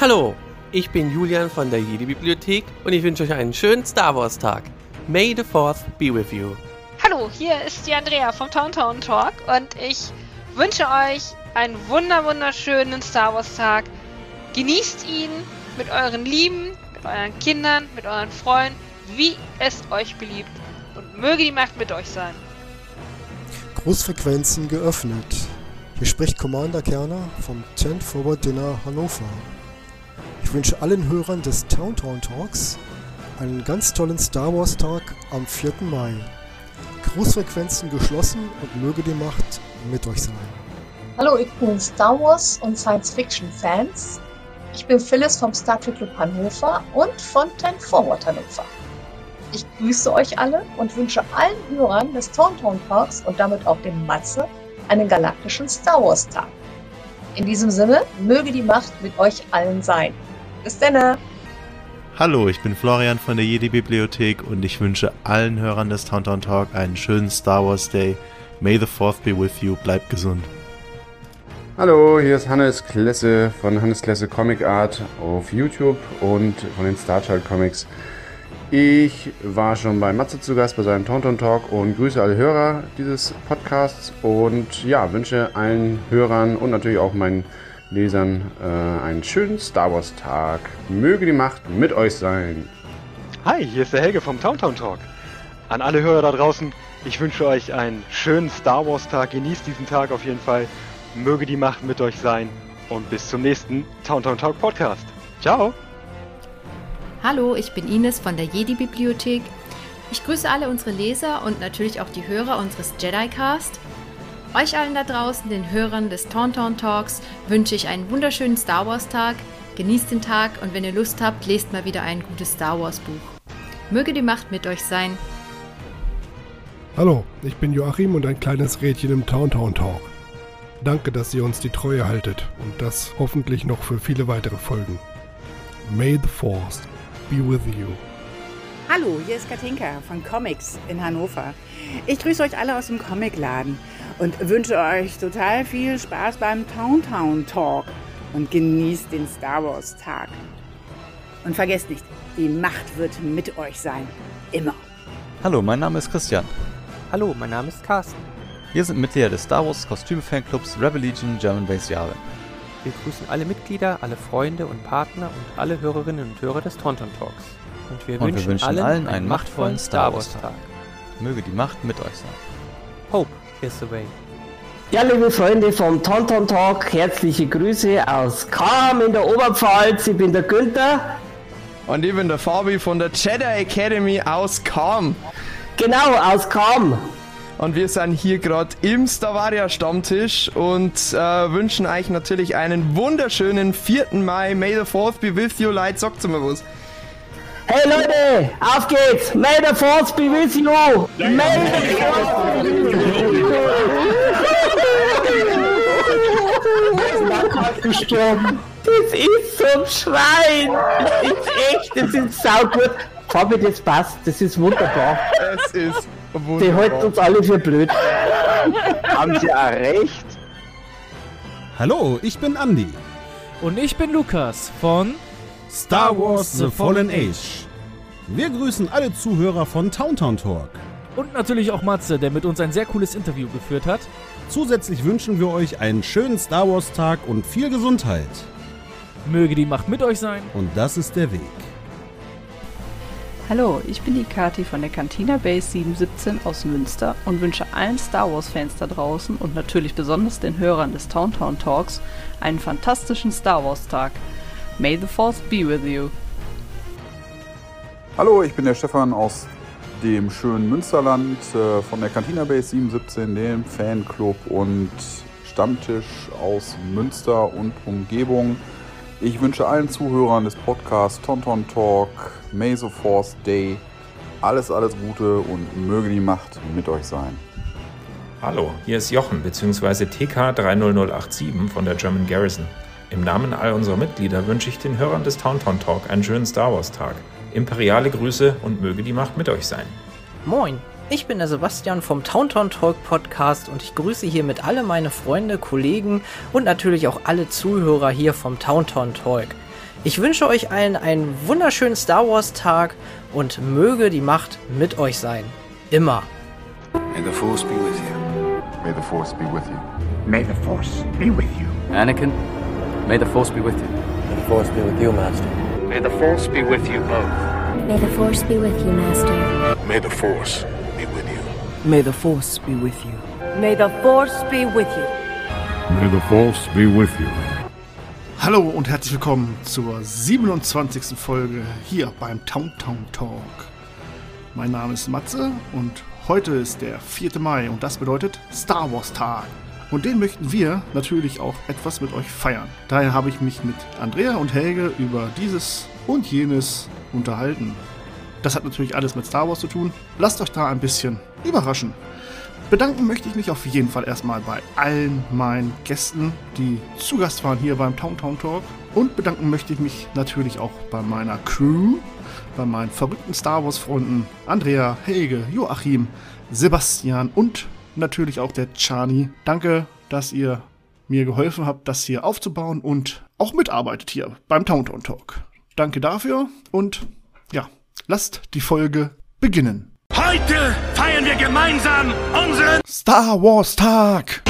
Hallo, ich bin Julian von der Jedi Bibliothek und ich wünsche euch einen schönen Star Wars Tag. May the Fourth be with you. Hallo, hier ist die Andrea vom Town Town Talk und ich wünsche euch einen wunder wunderschönen Star Wars Tag. Genießt ihn mit euren Lieben, mit euren Kindern, mit euren Freunden, wie es euch beliebt. Und möge die Macht mit euch sein. Großfrequenzen geöffnet. Hier spricht Commander Kerner vom 10 Forward Dinner Hannover. Ich wünsche allen Hörern des Town Town Talks einen ganz tollen Star Wars Tag am 4. Mai. Großfrequenzen geschlossen und möge die Macht mit euch sein. Hallo, ich bin Star Wars und Science Fiction Fans. Ich bin Phyllis vom Star Trek Club Hannover und von Ten Forward Hannover. Ich grüße euch alle und wünsche allen Hörern des Towntown Parks und damit auch dem Matze einen galaktischen Star Wars Tag. In diesem Sinne, möge die Macht mit euch allen sein. Bis denne! Hallo, ich bin Florian von der Jedi Bibliothek und ich wünsche allen Hörern des Towntown Talk einen schönen Star Wars Day. May the Fourth be with you. Bleibt gesund. Hallo, hier ist Hannes Klesse von Hannes Klesse Comic Art auf YouTube und von den Star Child Comics. Ich war schon bei Matze zu Gast bei seinem Tonton Talk und grüße alle Hörer dieses Podcasts und ja, wünsche allen Hörern und natürlich auch meinen Lesern äh, einen schönen Star Wars Tag. Möge die Macht mit euch sein. Hi, hier ist der Helge vom Towntown Talk. An alle Hörer da draußen, ich wünsche euch einen schönen Star Wars Tag. Genießt diesen Tag auf jeden Fall. Möge die Macht mit euch sein. Und bis zum nächsten Towntown Talk Podcast. Ciao! Hallo, ich bin Ines von der Jedi Bibliothek. Ich grüße alle unsere Leser und natürlich auch die Hörer unseres Jedi Cast. Euch allen da draußen, den Hörern des Tauntaun Talks, wünsche ich einen wunderschönen Star Wars Tag. Genießt den Tag und wenn ihr Lust habt, lest mal wieder ein gutes Star Wars Buch. Möge die Macht mit euch sein. Hallo, ich bin Joachim und ein kleines Rädchen im Tauntaun Talk. Danke, dass ihr uns die Treue haltet und das hoffentlich noch für viele weitere Folgen. May the Force be with you. Hallo, hier ist Katinka von Comics in Hannover. Ich grüße euch alle aus dem Comicladen und wünsche euch total viel Spaß beim Towntown Talk und genießt den Star Wars Tag. Und vergesst nicht, die Macht wird mit euch sein. Immer. Hallo, mein Name ist Christian. Hallo, mein Name ist Carsten. Wir sind Mitglieder des Star Wars Kostüme-Fanclubs Rebel Legion German Base Jahre. Wir grüßen alle Mitglieder, alle Freunde und Partner und alle Hörerinnen und Hörer des Tauntaun Talks. Und wir, Und wünschen, wir wünschen allen, allen einen machtvollen Star Wars Tag. Tag. Möge die Macht mit euch sein. Hope is the way. Ja, liebe Freunde vom Tonton Talk, herzliche Grüße aus Kam in der Oberpfalz. Ich bin der Günther. Und ich bin der Fabi von der Jedi Academy aus Kam. Genau, aus Kam. Und wir sind hier gerade im Stavaria Stammtisch und äh, wünschen euch natürlich einen wunderschönen 4. Mai. May the 4th be with you, Leute. Sagt mir was. Hey Leute, auf geht's. May the Force be with you. May the Force be with you. Gestorben. Das ist so ein Schwein. Das ist echt, das ist saugut. Fabi, das passt. Das ist wunderbar. Es ist wunderbar. Die halten uns alle für blöd. Haben Sie auch recht? Hallo, ich bin Andy. Und ich bin Lukas von Star Wars The Fallen Age. Wir grüßen alle Zuhörer von Towntown Talk. Und natürlich auch Matze, der mit uns ein sehr cooles Interview geführt hat. Zusätzlich wünschen wir euch einen schönen Star Wars Tag und viel Gesundheit. Möge die Macht mit euch sein. Und das ist der Weg. Hallo, ich bin die Kati von der Cantina Base 717 aus Münster und wünsche allen Star Wars Fans da draußen und natürlich besonders den Hörern des Towntown Talks einen fantastischen Star Wars Tag. May the Force be with you. Hallo, ich bin der Stefan aus dem schönen Münsterland äh, von der Cantina Base 717, dem Fanclub und Stammtisch aus Münster und Umgebung. Ich wünsche allen Zuhörern des Podcasts Tonton Talk, May the Force Day, alles, alles Gute und möge die Macht mit euch sein. Hallo, hier ist Jochen bzw. TK30087 von der German Garrison. Im Namen all unserer Mitglieder wünsche ich den Hörern des Taunton Talk einen schönen Star Wars Tag. Imperiale Grüße und möge die Macht mit euch sein. Moin, ich bin der Sebastian vom Taunton Talk Podcast und ich grüße hiermit alle meine Freunde, Kollegen und natürlich auch alle Zuhörer hier vom Taunton Talk. Ich wünsche euch allen einen wunderschönen Star Wars Tag und möge die Macht mit euch sein. Immer. May the Force be with you. May the Force be with you. May the Force be with you. Anakin, may the Force be with you. May the Force be with you, Master. May the Force be with you both. May the Force be with you, Master. May the Force be with you. May the Force be with you. May the Force be with you. May the Force be with you. Hallo und herzlich willkommen zur 27. Folge hier beim Town Town Talk. Mein Name ist Matze und heute ist der 4. Mai und das bedeutet Star Wars Tag. Und den möchten wir natürlich auch etwas mit euch feiern. Daher habe ich mich mit Andrea und Helge über dieses und jenes unterhalten. Das hat natürlich alles mit Star Wars zu tun. Lasst euch da ein bisschen überraschen. Bedanken möchte ich mich auf jeden Fall erstmal bei allen meinen Gästen, die zu Gast waren hier beim Town Town Talk. Und bedanken möchte ich mich natürlich auch bei meiner Crew, bei meinen verrückten Star Wars Freunden Andrea, Helge, Joachim, Sebastian und natürlich auch der Chani. Danke, dass ihr mir geholfen habt, das hier aufzubauen und auch mitarbeitet hier beim Town Town Talk. Danke dafür und ja, lasst die Folge beginnen. Heute feiern wir gemeinsam unseren Star Wars Tag.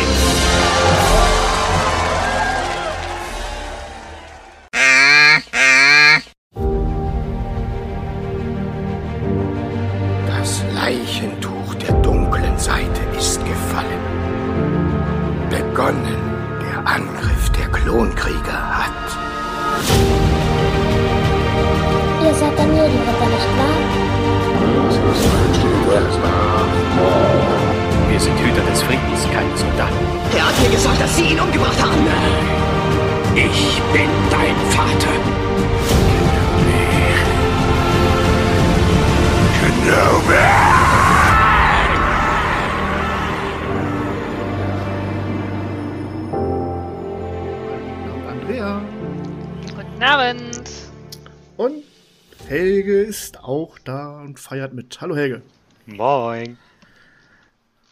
Da und feiert mit. Hallo Helge. Moin.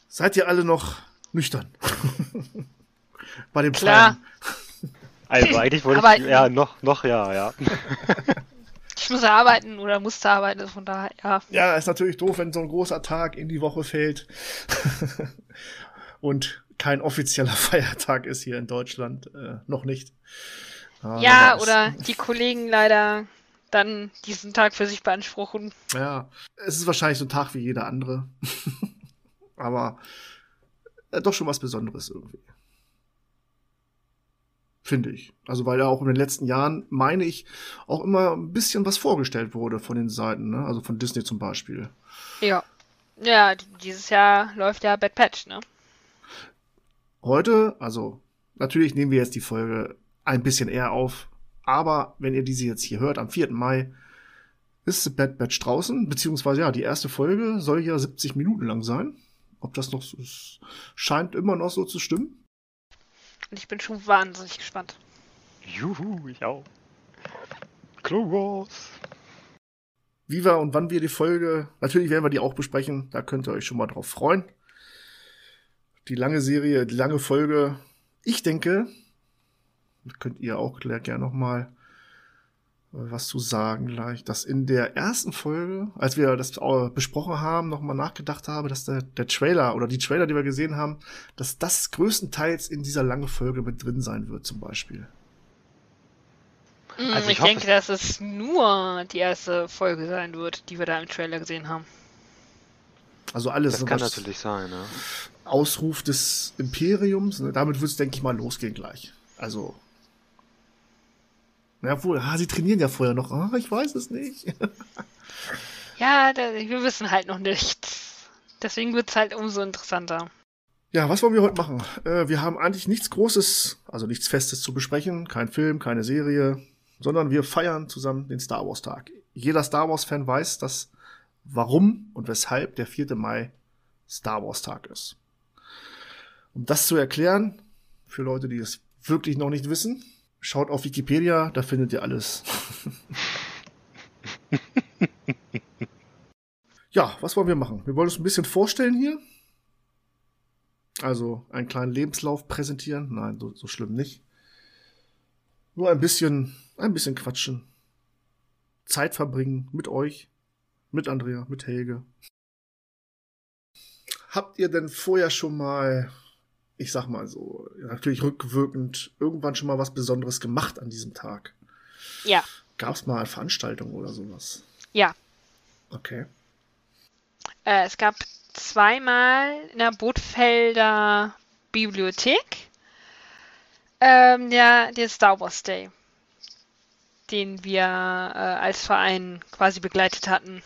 Seid ihr alle noch nüchtern? Bei dem Klar. Also eigentlich wollte Arbeiten. ich, ja, noch, noch, ja, ja. Ich muss arbeiten oder musste arbeiten, also von daher, ja. Ja, ist natürlich doof, wenn so ein großer Tag in die Woche fällt und kein offizieller Feiertag ist hier in Deutschland. Äh, noch nicht. Aber Ja, oder die Kollegen leider dann diesen Tag für sich beanspruchen. Ja, es ist wahrscheinlich so ein Tag wie jeder andere. Aber äh, doch schon was Besonderes irgendwie. Finde ich. Also, weil ja auch in den letzten Jahren, meine ich, auch immer ein bisschen was vorgestellt wurde von den Seiten, ne? Also von Disney zum Beispiel. Ja. Ja, dieses Jahr läuft ja Bad Patch, ne? Heute, also natürlich nehmen wir jetzt die Folge ein bisschen eher auf, aber wenn ihr diese jetzt hier hört, am 4. Mai, ist The Bad Batch draußen, beziehungsweise ja, die erste Folge soll ja 70 Minuten lang sein. Ob das noch so ist, scheint immer noch so zu stimmen. Und ich bin schon wahnsinnig gespannt. Juhu, ich auch. Clone Wars. Wie wir und wann wir die Folge, natürlich werden wir die auch besprechen, da könnt ihr euch schon mal drauf freuen. Die lange Serie, die lange Folge. Ich denke, könnt ihr auch gerne noch mal äh, was zu sagen gleich, dass in der ersten Folge, als wir das äh, besprochen haben, noch mal nachgedacht habe, dass der, der Trailer oder die Trailer, die wir gesehen haben, dass das größtenteils in dieser langen Folge mit drin sein wird zum Beispiel. Mm, Also ich ich hoffe, denke, dass es nur die erste Folge sein wird, die wir da im Trailer gesehen haben. Also alles Das kann natürlich sein, ne? Ausruf des Imperiums. Ne? Damit wird es, denke ich mal, losgehen gleich. Also. Na wohl, ah, sie trainieren ja vorher noch. Ah, ich weiß es nicht. Ja, da, wir wissen halt noch nichts. Deswegen wird es halt umso interessanter. ja, was wollen wir heute machen? Äh, wir haben eigentlich nichts Großes, also nichts Festes zu besprechen. Kein Film, keine Serie, sondern wir feiern zusammen den Star Wars Tag. Jeder Star Wars Fan weiß, dass warum und weshalb der 4. Mai Star Wars Tag ist. Um das zu erklären, für Leute, die es wirklich noch nicht wissen, schaut auf Wikipedia, da findet ihr alles. ja, was wollen wir machen? Wir wollen uns ein bisschen vorstellen hier. Also einen kleinen Lebenslauf präsentieren. Nein, so, so schlimm nicht. Nur ein bisschen ein bisschen quatschen. Zeit verbringen mit euch, mit Andrea, mit Helge. Habt ihr denn vorher schon mal, ich sag mal so, natürlich rückwirkend, irgendwann schon mal was Besonderes gemacht an diesem Tag? Ja. Gab es mal eine Veranstaltung oder sowas? Ja. Okay. Äh, es gab zweimal in der Bootfelder Bibliothek ähm, der, der Star Wars Day, den wir äh, als Verein quasi begleitet hatten.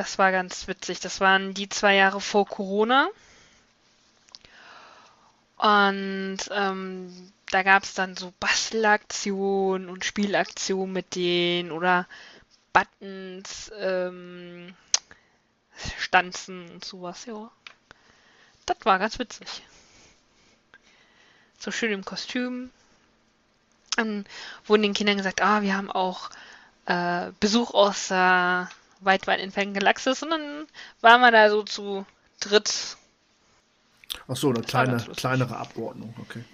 Das war ganz witzig. Das waren die zwei Jahre vor Corona. Und ähm, da gab es dann so Bastelaktionen und Spielaktionen mit denen oder Buttons, ähm, Stanzen und sowas, ja. Das war ganz witzig. So schön im Kostüm. Dann wurden den Kindern gesagt, ah, wir haben auch äh, Besuch aus der weit, weit entfernten Galaxis. Und dann waren wir da so zu dritt. Ach so, eine kleine, kleinere Abordnung, okay.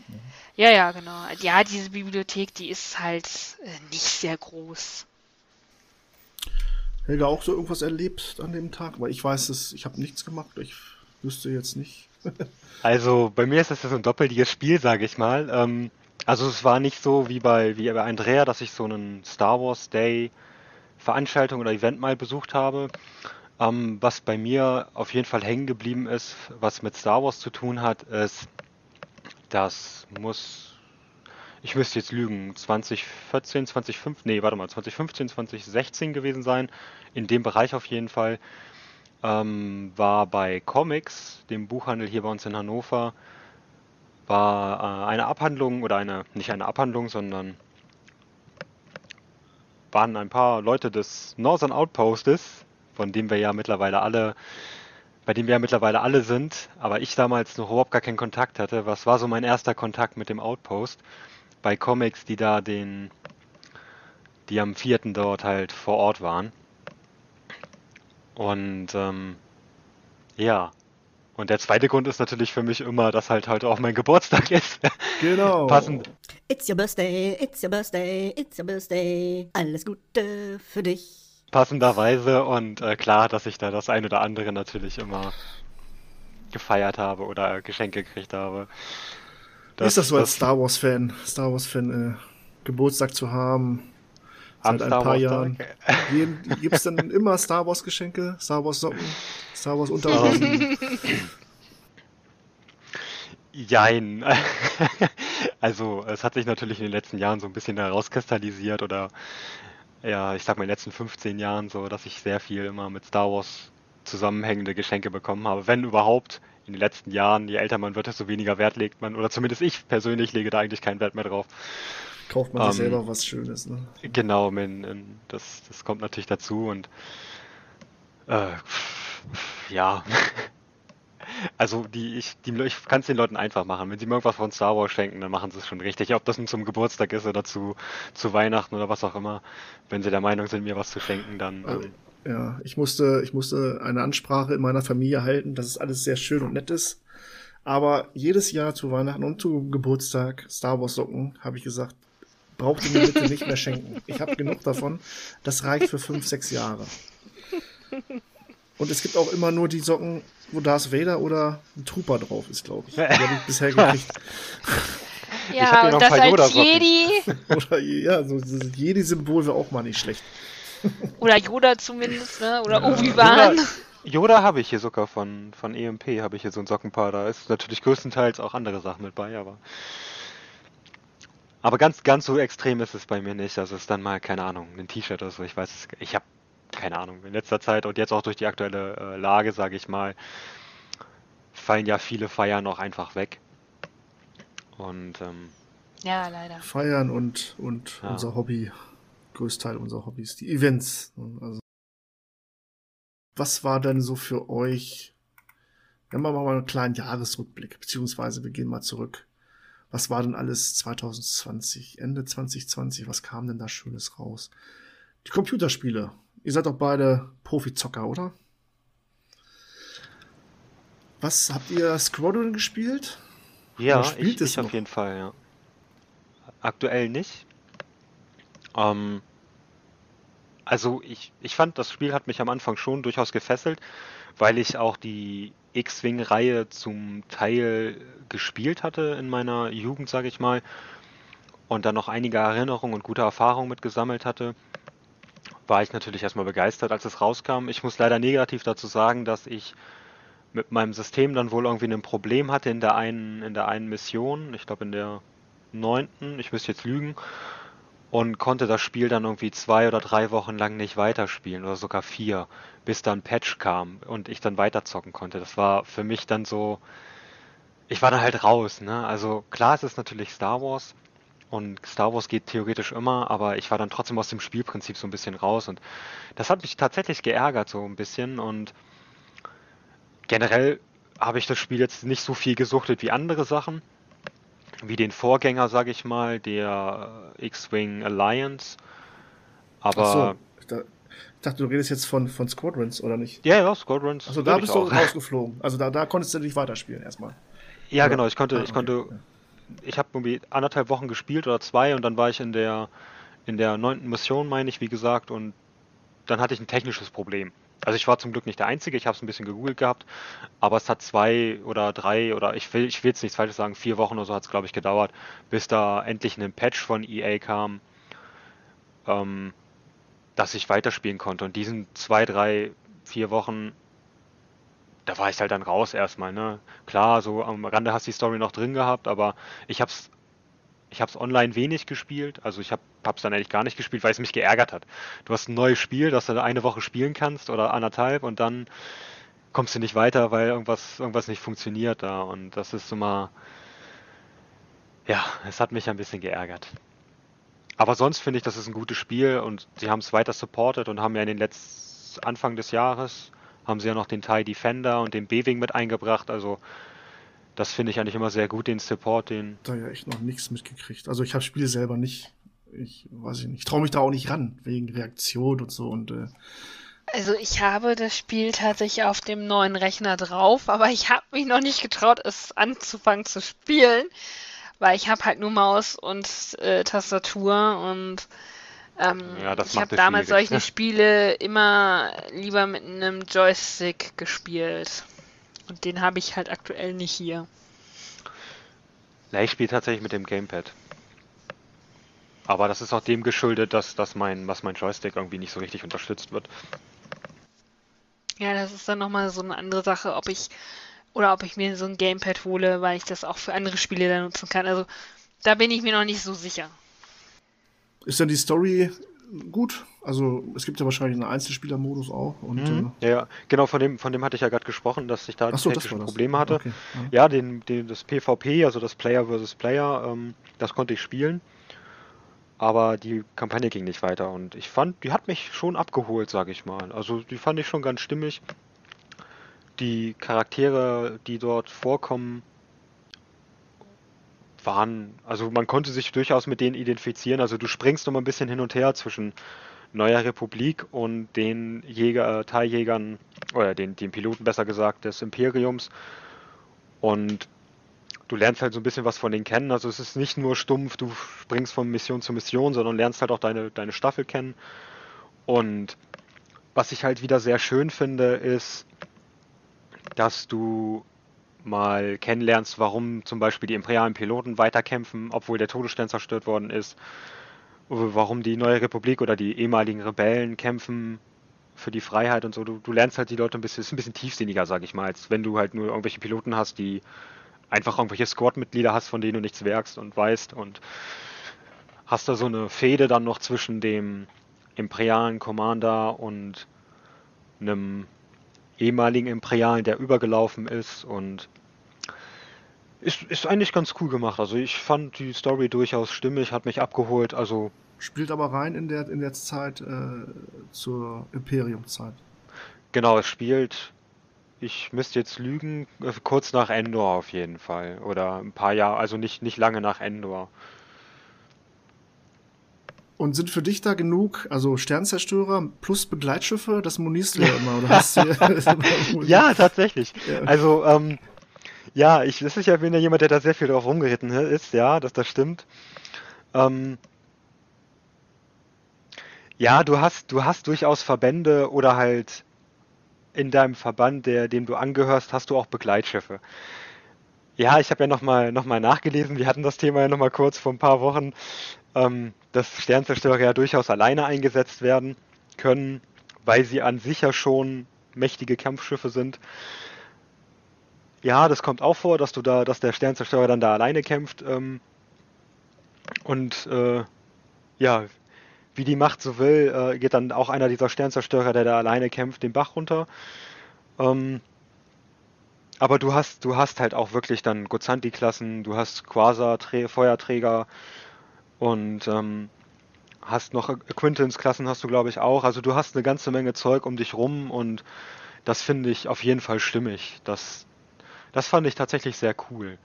Ja, ja, genau. Ja, diese Bibliothek, die ist halt äh, nicht sehr groß. Helga auch so irgendwas erlebt an dem Tag? Weil ich weiß es, ich habe nichts gemacht. Ich wüsste jetzt nicht. also bei mir ist das ja so ein doppeltiges Spiel, sage ich mal. Ähm, also es war nicht so wie bei, wie bei Andrea, dass ich so einen Star Wars Day Veranstaltung oder Event mal besucht habe. Ähm, was bei mir auf jeden Fall hängen geblieben ist, was mit Star Wars zu tun hat, ist, das muss, ich müsste jetzt lügen, 2014, 2015, nee, warte mal, 2015, 2016 gewesen sein. In dem Bereich auf jeden Fall. Ähm, war bei Comics, dem Buchhandel hier bei uns in Hannover, war äh, eine Abhandlung oder eine, nicht eine Abhandlung, sondern waren ein paar Leute des Northern Outpostes, von dem wir ja mittlerweile alle, bei dem wir ja mittlerweile alle sind, aber ich damals noch überhaupt gar keinen Kontakt hatte. Was war so mein erster Kontakt mit dem Outpost? Bei Comics, die da den, die am vierten dort halt vor Ort waren. Und ähm, ja. Und der zweite Grund ist natürlich für mich immer, dass halt heute auch mein Geburtstag ist. Genau. Passend. It's your birthday, it's your birthday, it's your birthday. Alles Gute für dich. Passenderweise und äh, klar, dass ich da das ein oder andere natürlich immer gefeiert habe oder Geschenke gekriegt habe. Das, ist das so als Star Wars-Fan, Star Wars-Fan, äh, Geburtstag zu haben? Seit ein Star paar Jahren. Gibt es denn immer Star Wars-Geschenke? Star Wars-Socken? Star Wars-Unterhosen? Jein. also, es hat sich natürlich in den letzten Jahren so ein bisschen herauskristallisiert oder ja, ich sag mal in den letzten 15 Jahren so, dass ich sehr viel immer mit Star Wars zusammenhängende Geschenke bekommen habe. Wenn überhaupt, in den letzten Jahren, je älter man wird, desto weniger Wert legt man, oder zumindest ich persönlich lege da eigentlich keinen Wert mehr drauf. Kauft man sich ähm, selber was Schönes, ne? Genau, man, ähm, das, das kommt natürlich dazu und äh, ja. Also die, ich, die, ich kann es den Leuten einfach machen. Wenn sie mir irgendwas von Star Wars schenken, dann machen sie es schon richtig. Ob das nun zum Geburtstag ist oder zu, zu Weihnachten oder was auch immer. Wenn sie der Meinung sind, mir was zu schenken, dann. Ähm, ja, ich musste, ich musste eine Ansprache in meiner Familie halten, dass es alles sehr schön und nett ist. Aber jedes Jahr zu Weihnachten und zu Geburtstag Star Wars Socken habe ich gesagt, braucht ihr mir bitte nicht mehr schenken. Ich habe genug davon. Das reicht für fünf, sechs Jahre. Und es gibt auch immer nur die Socken, wo Darth Vader oder ein Trooper drauf ist, glaube ich. Die habe ich bisher gekriegt. Ja, und das als Jedi. oder ja, so dieses Jedi-Symbol wäre auch mal nicht schlecht. oder Yoda zumindest, ne? Oder ja. Obi-Wan. Yoda, Yoda habe ich hier sogar von, von EMP, habe ich hier so ein Sockenpaar. Da ist natürlich größtenteils auch andere Sachen mit bei, aber. Aber ganz, ganz so extrem ist es bei mir nicht. Also es ist dann mal, keine Ahnung, ein T-Shirt oder so. Ich weiß, ich habe keine Ahnung, in letzter Zeit und jetzt auch durch die aktuelle äh, Lage, sage ich mal, fallen ja viele Feiern noch einfach weg. Und ähm, ja, leider. Feiern und, und ja. unser Hobby, Größteil unserer Hobbys, die Events. Also, was war denn so für euch? Wenn wir mal einen kleinen Jahresrückblick, beziehungsweise wir gehen mal zurück. Was war denn alles 2020, Ende 2020? Was kam denn da Schönes raus? Die Computerspiele Ihr seid doch beide Profizocker, oder? Was habt ihr Squadron gespielt? Ja, ich, ich auf jeden Fall, ja. aktuell nicht. Ähm, also ich, ich fand, das Spiel hat mich am Anfang schon durchaus gefesselt, weil ich auch die X-Wing-Reihe zum Teil gespielt hatte in meiner Jugend, sage ich mal, und dann noch einige Erinnerungen und gute Erfahrungen mitgesammelt hatte, war ich natürlich erstmal begeistert, als es rauskam. Ich muss leider negativ dazu sagen, dass ich mit meinem System dann wohl irgendwie ein Problem hatte in der einen, in der einen Mission, ich glaube in der neunten, ich müsste jetzt lügen, und konnte das Spiel dann irgendwie zwei oder drei Wochen lang nicht weiterspielen oder sogar vier, bis dann Patch kam und ich dann weiterzocken konnte. Das war für mich dann so, ich war da halt raus, ne? Also klar, es ist natürlich Star Wars und Star Wars geht theoretisch immer, aber ich war dann trotzdem aus dem Spielprinzip so ein bisschen raus und das hat mich tatsächlich geärgert so ein bisschen und generell habe ich das Spiel jetzt nicht so viel gesuchtet wie andere Sachen wie den Vorgänger, sage ich mal, der äh, X-Wing Alliance. Aber. So, ich, da, ich dachte, du redest jetzt von, von Squadrons, oder nicht? Ja, ja, Squadrons. Also da bist du rausgeflogen. Also da, da konntest du nicht weiterspielen erstmal. Ja, oder? genau, ich konnte, ah, ich konnte, okay. ich habe irgendwie anderthalb Wochen gespielt oder zwei und dann war ich in der in der neunten Mission, meine ich, wie gesagt, und dann hatte ich ein technisches Problem. Also ich war zum Glück nicht der Einzige, ich habe es ein bisschen gegoogelt gehabt, aber es hat zwei oder drei oder ich will, ich will jetzt nichts Falsches sagen, vier Wochen oder so hat es glaube ich gedauert, bis da endlich ein Patch von EA kam, ähm, dass ich weiterspielen konnte. Und diesen zwei, drei, vier Wochen, da war ich halt dann raus erstmal, ne? Klar, so am Rande hast du die Story noch drin gehabt, aber ich habe es ich habe es online wenig gespielt, also ich habe es dann eigentlich gar nicht gespielt, weil es mich geärgert hat. Du hast ein neues Spiel, das du eine Woche spielen kannst oder anderthalb und dann kommst du nicht weiter, weil irgendwas, irgendwas nicht funktioniert da und das ist so mal, ja, es hat mich ein bisschen geärgert. Aber sonst finde ich, das ist ein gutes Spiel und sie haben es weiter supported und haben ja in den letzten Anfang des Jahres haben sie ja noch den TIE Defender und den B-Wing mit eingebracht, also das finde ich eigentlich immer sehr gut, den Support, den. Da ja echt noch nichts mitgekriegt. Also ich habe Spiele selber nicht. Ich weiß ich nicht. Ich traue mich da auch nicht ran, wegen Reaktion und so und äh, also ich habe das Spiel tatsächlich auf dem neuen Rechner drauf, aber ich habe mich noch nicht getraut, es anzufangen zu spielen, weil ich habe halt nur Maus und äh, Tastatur und ähm, ja, ich habe damals solche Spiele immer lieber mit einem Joystick gespielt. Und den habe ich halt aktuell nicht hier. Na, ich spiele tatsächlich mit dem Gamepad. Aber das ist auch dem geschuldet, dass, dass mein, was mein Joystick irgendwie nicht so richtig unterstützt wird. Ja, das ist dann nochmal so eine andere Sache, ob ich oder ob ich mir so ein Gamepad hole, weil ich das auch für andere Spiele dann nutzen kann. Also da bin ich mir noch nicht so sicher. Ist denn die Story gut. Also es gibt ja wahrscheinlich einen Einzelspielermodus auch. Und, mhm. äh, ja, ja, genau, von dem, von dem hatte ich ja gerade gesprochen, dass ich da so, technische Probleme hatte. Okay. Ja, ja den, den, das PvP, also das Player versus Player, ähm, das konnte ich spielen. Aber die Kampagne ging nicht weiter und ich fand, die hat mich schon abgeholt, sage ich mal. Also die fand ich schon ganz stimmig. Die Charaktere, die dort vorkommen, waren, also man konnte sich durchaus mit denen identifizieren. Also du springst immer ein bisschen hin und her zwischen Neuer Republik und den Jäger, Teiljägern, oder den, den Piloten besser gesagt, des Imperiums. Und du lernst halt so ein bisschen was von denen kennen. Also es ist nicht nur stumpf, du springst von Mission zu Mission, sondern lernst halt auch deine, deine Staffel kennen. Und was ich halt wieder sehr schön finde, ist, dass du mal kennenlernst, warum zum Beispiel die imperialen Piloten weiterkämpfen, obwohl der Todesstern zerstört worden ist, warum die neue Republik oder die ehemaligen Rebellen kämpfen für die Freiheit und so. Du, du lernst halt die Leute ein bisschen, ist ein bisschen tiefsinniger, sag ich mal, als wenn du halt nur irgendwelche Piloten hast, die einfach irgendwelche Squad-Mitglieder hast, von denen du nichts werkst und weißt und hast da so eine Fehde dann noch zwischen dem imperialen Commander und einem ehemaligen Imperialen, der übergelaufen ist und ist, ist eigentlich ganz cool gemacht. Also ich fand die Story durchaus stimmig, hat mich abgeholt. Also spielt aber rein in der in der Zeit äh, zur Imperium-Zeit. Genau, es spielt. Ich müsste jetzt lügen, äh, kurz nach Endor auf jeden Fall oder ein paar Jahre, also nicht nicht lange nach Endor. Und sind für dich da genug, also Sternzerstörer plus Begleitschiffe, das monierst du ja immer, oder hast du Ja, tatsächlich. Ja. Also, ähm, ja, ich, das ist ja wieder jemand, der da sehr viel drauf rumgeritten ist, ja, dass das stimmt. Ähm, ja, du hast, du hast durchaus Verbände oder halt in deinem Verband, der, dem du angehörst, hast du auch Begleitschiffe. Ja, ich habe ja nochmal noch mal nachgelesen, wir hatten das Thema ja nochmal kurz vor ein paar Wochen, ähm, dass Sternzerstörer ja durchaus alleine eingesetzt werden können, weil sie an sich ja schon mächtige Kampfschiffe sind. Ja, das kommt auch vor, dass du da, dass der Sternzerstörer dann da alleine kämpft. Ähm, und äh, ja, wie die Macht so will, äh, geht dann auch einer dieser Sternzerstörer, der da alleine kämpft, den Bach runter. Ähm, aber du hast, du hast halt auch wirklich dann Gozanti-Klassen, du hast Quasar-Feuerträger und ähm, hast noch Acquaintance-Klassen hast du glaube ich auch. Also du hast eine ganze Menge Zeug um dich rum und das finde ich auf jeden Fall stimmig. Das, das fand ich tatsächlich sehr cool.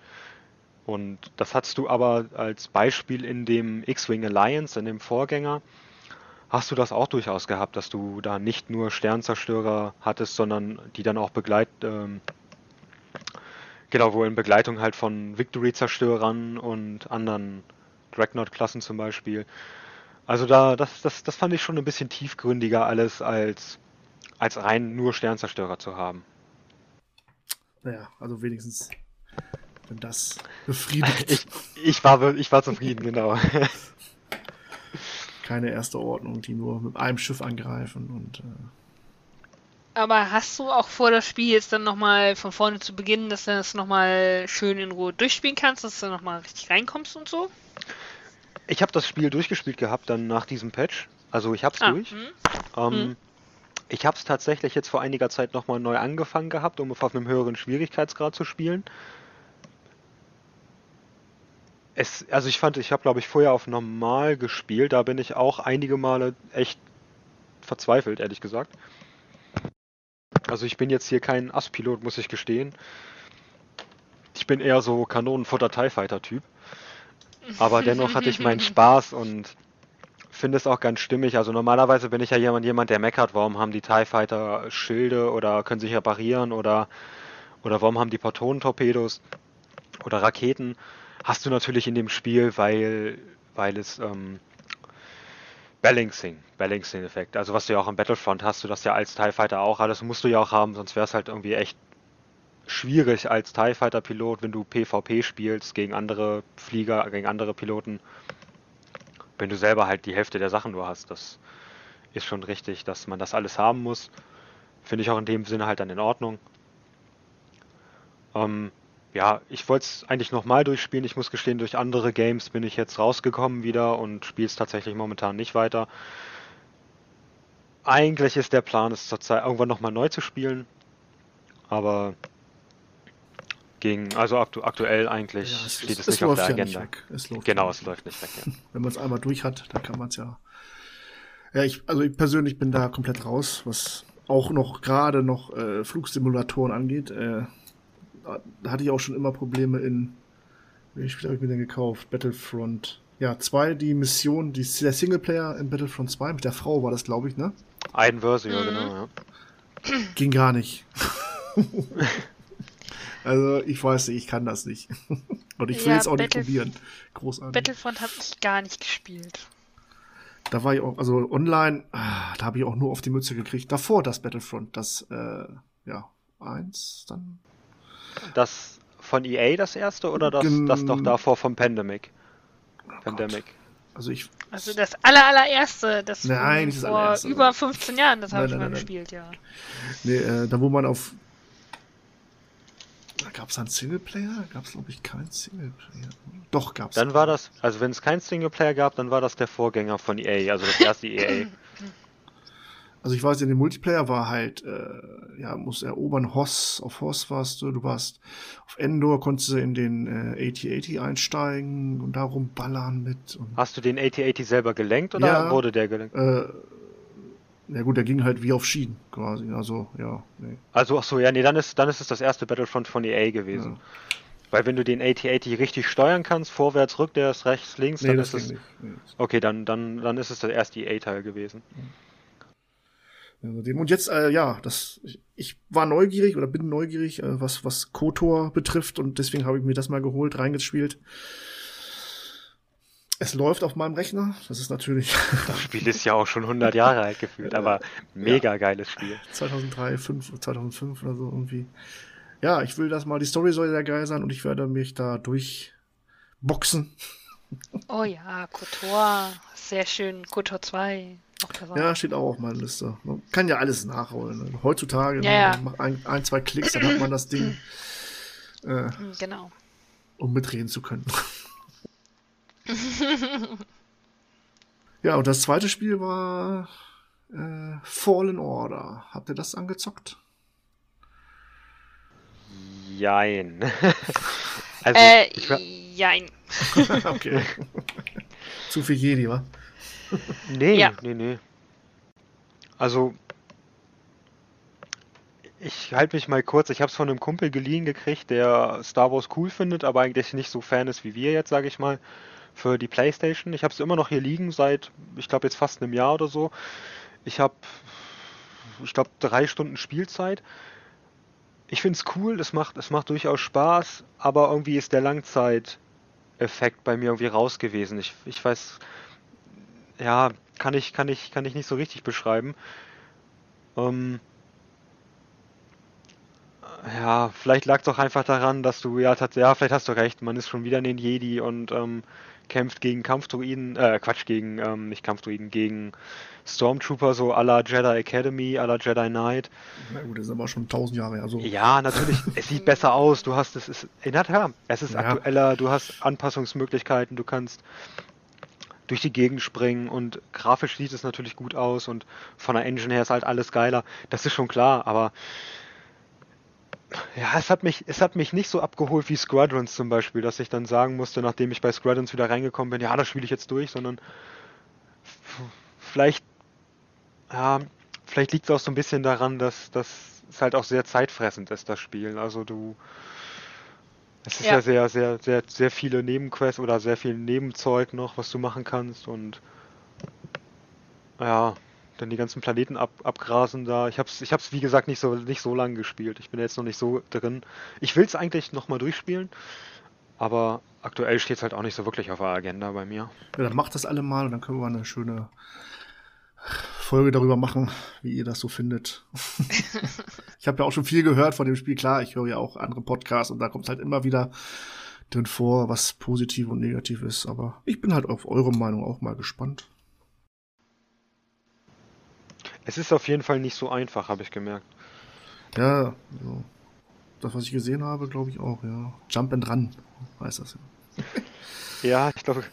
Und das hattest du aber als Beispiel in dem X-Wing Alliance, in dem Vorgänger, hast du das auch durchaus gehabt, dass du da nicht nur Sternzerstörer hattest, sondern die dann auch begleit, ähm, genau, wo in Begleitung halt von Victory-Zerstörern und anderen Dreadnought-Klassen zum Beispiel. Also da, das, das, das fand ich schon ein bisschen tiefgründiger alles als, als rein nur Sternzerstörer zu haben. Naja, also wenigstens, wenn das befriedigt. ich, ich, war, ich war zufrieden, genau. Keine erste Ordnung, die nur mit einem Schiff angreifen und. Äh aber hast du auch vor, das Spiel jetzt dann nochmal von vorne zu beginnen, dass du das nochmal schön in Ruhe durchspielen kannst, dass du nochmal richtig reinkommst und so? Ich habe das Spiel durchgespielt gehabt dann nach diesem Patch. Also ich hab's ah, durch. Hm. Ähm, hm. Ich habe es tatsächlich jetzt vor einiger Zeit nochmal neu angefangen gehabt, um auf einem höheren Schwierigkeitsgrad zu spielen. Es, also ich fand, ich habe glaube ich vorher auf normal gespielt, da bin ich auch einige Male echt verzweifelt, ehrlich gesagt. Also ich bin jetzt hier kein Ass-Pilot, muss ich gestehen. Ich bin eher so Kanonenfutter TIE Fighter Typ. Aber dennoch hatte ich meinen Spaß und finde es auch ganz stimmig. Also normalerweise bin ich ja jemand, jemand, der meckert, warum haben die TIE Fighter Schilde oder können sich reparieren oder, oder warum haben die Protonentorpedos oder Raketen. Hast du natürlich in dem Spiel, weil, weil es ähm, Balancing, Balancing-Effekt. Also was du ja auch im Battlefront hast, du das ja als TIE Fighter auch, alles musst du ja auch haben, sonst wäre es halt irgendwie echt schwierig als TIE Fighter Pilot, wenn du PvP spielst gegen andere Flieger, gegen andere Piloten. Wenn du selber halt die Hälfte der Sachen nur hast, das ist schon richtig, dass man das alles haben muss. Finde ich auch in dem Sinne halt dann in Ordnung. Ähm, ja, ich wollte es eigentlich nochmal durchspielen. Ich muss gestehen, durch andere Games bin ich jetzt rausgekommen wieder und spiele es tatsächlich momentan nicht weiter. Eigentlich ist der Plan, es zurzeit irgendwann nochmal neu zu spielen. Aber gegen, also aktu aktuell eigentlich ja, es, steht es, es nicht auf der Agenda. Es genau, es läuft nicht weg. Ja. Wenn man es einmal durch hat, dann kann man es ja. Ja, ich, also ich persönlich bin da komplett raus, was auch noch gerade noch äh, Flugsimulatoren angeht. Äh, da hatte ich auch schon immer Probleme in. Welches Spiel habe ich mir denn gekauft? Battlefront. Ja, zwei, die Mission, die, der Singleplayer in Battlefront 2, mit der Frau war das, glaube ich, ne? Ein Version, mhm. genau, ja. Ging gar nicht. Also ich weiß nicht, ich kann das nicht. Und ich will ja, jetzt auch Battle nicht probieren. Großartig. Battlefront habe ich gar nicht gespielt. Da war ich auch, also online, ah, da habe ich auch nur auf die Mütze gekriegt. Davor das Battlefront, das, äh, ja, eins, dann. Das von EA das erste oder das, Gen das doch davor vom Pandemic? Oh Pandemic. Also ich. Also das aller, allererste, das nein, vor allererste. über 15 Jahren, das habe ich mal nein, gespielt, ja. Nee, äh, da wo man auf Gab es einen Singleplayer? Gab es, glaube ich, keinen Singleplayer. Doch, gab es. Dann war das, also wenn es keinen Singleplayer gab, dann war das der Vorgänger von EA, also das erste EA. Also ich weiß, in dem Multiplayer war halt, äh, ja, muss erobern, Hoss, auf Hoss warst du, du warst auf Endor, konntest du in den äh, AT-80 einsteigen und darum ballern mit. Hast du den AT-80 selber gelenkt oder ja, wurde der gelenkt? Äh, ja gut, der ging halt wie auf Schienen quasi. Also, ja. Nee. Also, ach so, ja, nee, dann ist, dann ist es das erste Battlefront von EA gewesen. Ja. Weil wenn du den AT-80 richtig steuern kannst, vorwärts, rückwärts, rechts, links, nee, dann ist es. Nee. Okay, dann, dann, dann ist es das erste EA-Teil gewesen. Und jetzt, äh, ja, das, ich war neugierig oder bin neugierig, äh, was, was KOTOR betrifft und deswegen habe ich mir das mal geholt, reingespielt. Es läuft auf meinem Rechner. Das ist natürlich. Das Spiel ist ja auch schon 100 Jahre alt gefühlt, aber mega geiles Spiel. 2003, 5, 2005 oder so irgendwie. Ja, ich will das mal. Die Story soll sehr geil sein und ich werde mich da durchboxen. Oh ja, Kotor. Sehr schön. Kotor 2. Ja, steht auch auf meiner Liste. Man kann ja alles nachholen. Ne? Heutzutage, ja, ja. macht ein, ein, zwei Klicks, dann hat man das Ding. Äh, genau. Um mitreden zu können. ja, und das zweite Spiel war äh, Fallen Order. Habt ihr das angezockt? Jein. also, äh, ich war... jein. okay. Zu viel Jedi, wa? Nee, ja. nee, nee. Also, ich halte mich mal kurz. Ich habe es von einem Kumpel geliehen gekriegt, der Star Wars cool findet, aber eigentlich nicht so Fan ist wie wir jetzt, sage ich mal, für die PlayStation. Ich habe es immer noch hier liegen seit, ich glaube jetzt fast einem Jahr oder so. Ich habe, ich glaube, drei Stunden Spielzeit. Ich finde es cool, es macht, es macht durchaus Spaß, aber irgendwie ist der Langzeiteffekt bei mir irgendwie raus gewesen. Ich, ich weiß, ja, kann ich, kann ich, kann ich nicht so richtig beschreiben. Ähm, ja, vielleicht lag es auch einfach daran, dass du, ja, ja, vielleicht hast du recht, man ist schon wieder in den Jedi und ähm, kämpft gegen Kampfdruiden, äh, Quatsch, gegen, ähm, nicht Kampfdruiden, gegen Stormtrooper, so à la Jedi Academy, à la Jedi Knight. Na gut, das ist aber schon tausend Jahre her. Also. Ja, natürlich, es sieht besser aus, du hast, es ist, erinnert ja, es ist ja. aktueller, du hast Anpassungsmöglichkeiten, du kannst durch die Gegend springen und grafisch sieht es natürlich gut aus und von der Engine her ist halt alles geiler. Das ist schon klar, aber ja, es hat mich, es hat mich nicht so abgeholt wie Squadrons zum Beispiel, dass ich dann sagen musste, nachdem ich bei Squadrons wieder reingekommen bin, ja, das spiele ich jetzt durch, sondern vielleicht, ja, vielleicht liegt es auch so ein bisschen daran, dass, dass es halt auch sehr zeitfressend ist, das Spiel. Also du, es ist ja. ja, sehr, sehr, sehr, sehr viele Nebenquests oder sehr viel Nebenzeug noch, was du machen kannst und ja, dann die ganzen Planeten ab, abgrasen da. Ich hab's, ich hab's wie gesagt nicht so, nicht so lange gespielt. Ich bin jetzt noch nicht so drin. Ich will's eigentlich nochmal durchspielen, aber aktuell steht's halt auch nicht so wirklich auf der Agenda bei mir. Ja, dann macht das alle mal und dann können wir eine schöne Folge darüber machen, wie ihr das so findet. ich habe ja auch schon viel gehört von dem Spiel. Klar, ich höre ja auch andere Podcasts und da kommt halt immer wieder drin vor, was positiv und negativ ist. Aber ich bin halt auf eure Meinung auch mal gespannt. Es ist auf jeden Fall nicht so einfach, habe ich gemerkt. Ja, so. das, was ich gesehen habe, glaube ich auch, ja. Jump and Run heißt das ja. ja, ich glaube,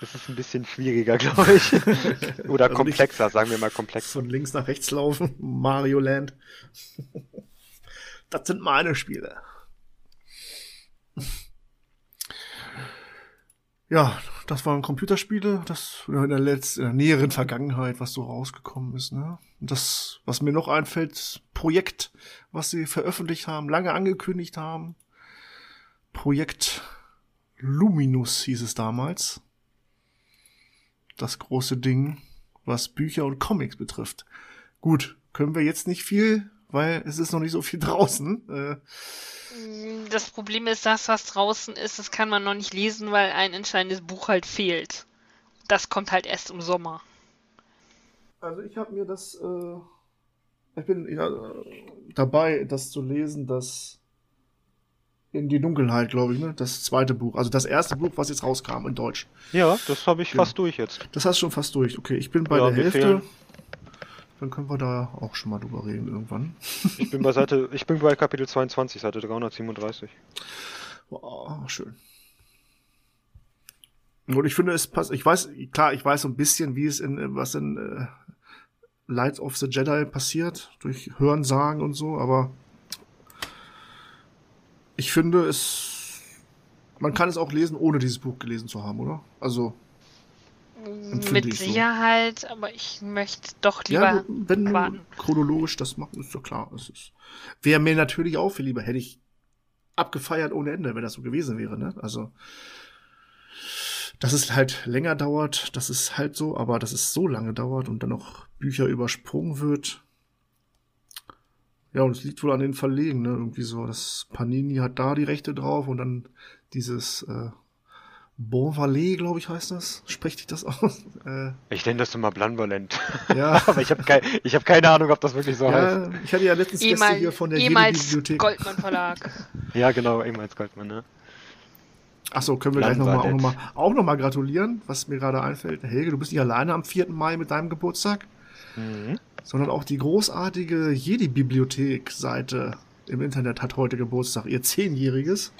das ist ein bisschen schwieriger, glaube ich. Oder also komplexer, sagen wir mal komplexer. Von links nach rechts laufen, Mario Land. Das sind meine Spiele. Ja, das waren Computerspiele, das in der letzten, in der näheren Vergangenheit, was so rausgekommen ist. Ne? Und das, was mir noch einfällt, Projekt, was sie veröffentlicht haben, lange angekündigt haben. Projekt Luminous hieß es damals das große Ding, was Bücher und Comics betrifft. Gut, können wir jetzt nicht viel, weil es ist noch nicht so viel draußen. Äh, das Problem ist, das, was draußen ist, das kann man noch nicht lesen, weil ein entscheidendes Buch halt fehlt. Das kommt halt erst im Sommer. Also ich habe mir das, äh, ich bin ja, dabei, das zu lesen, das in die Dunkelheit, glaube ich, ne? Das zweite Buch. Also das erste Buch, was jetzt rauskam in Deutsch. Ja, das habe ich ja. fast durch jetzt. Das hast du schon fast durch. Okay, ich bin bei ja, der Hälfte. Fehlen. Dann können wir da auch schon mal drüber reden irgendwann. Ich bin bei Seite, ich bin bei Kapitel 22, Seite 337. Wow, schön. Und ich finde, es passt. Ich weiß, klar, ich weiß so ein bisschen, wie es in was in äh, Light of the Jedi passiert, durch Hörensagen und so, aber ich finde es. Man kann es auch lesen, ohne dieses Buch gelesen zu haben, oder? Also. Mit Sicherheit, so. aber ich möchte doch lieber. Ja, wenn warten. du chronologisch das machen, ist doch klar. Es ist. Wäre mir natürlich auch viel lieber, hätte ich abgefeiert ohne Ende, wenn das so gewesen wäre, ne? Also. Dass es halt länger dauert, das ist halt so, aber dass es so lange dauert und dann noch Bücher übersprungen wird, ja, und es liegt wohl an den Verlegen, ne? Irgendwie so. Das Panini hat da die Rechte drauf und dann dieses äh, Bonvalet, glaube ich, heißt das. Spricht sich das aus? Äh, Ich nenne das immer Blanvalent. Ja. Aber ich habe kei ich hab keine Ahnung, ob das wirklich so ja, heißt. ich hatte ja letztens Gäste Ehemal, hier von der ehemals Jedi-Bibliothek. Goldmann Verlag. Ja, genau, ehemals Goldman, ne? Achso, können wir gleich nochmal auch nochmal auch noch mal gratulieren, was mir gerade einfällt. Helge, du bist nicht alleine am 4. Mai mit deinem Geburtstag, Mhm. sondern auch die großartige Jedi-Bibliothek-Seite im Internet hat heute Geburtstag, ihr Zehnjähriges.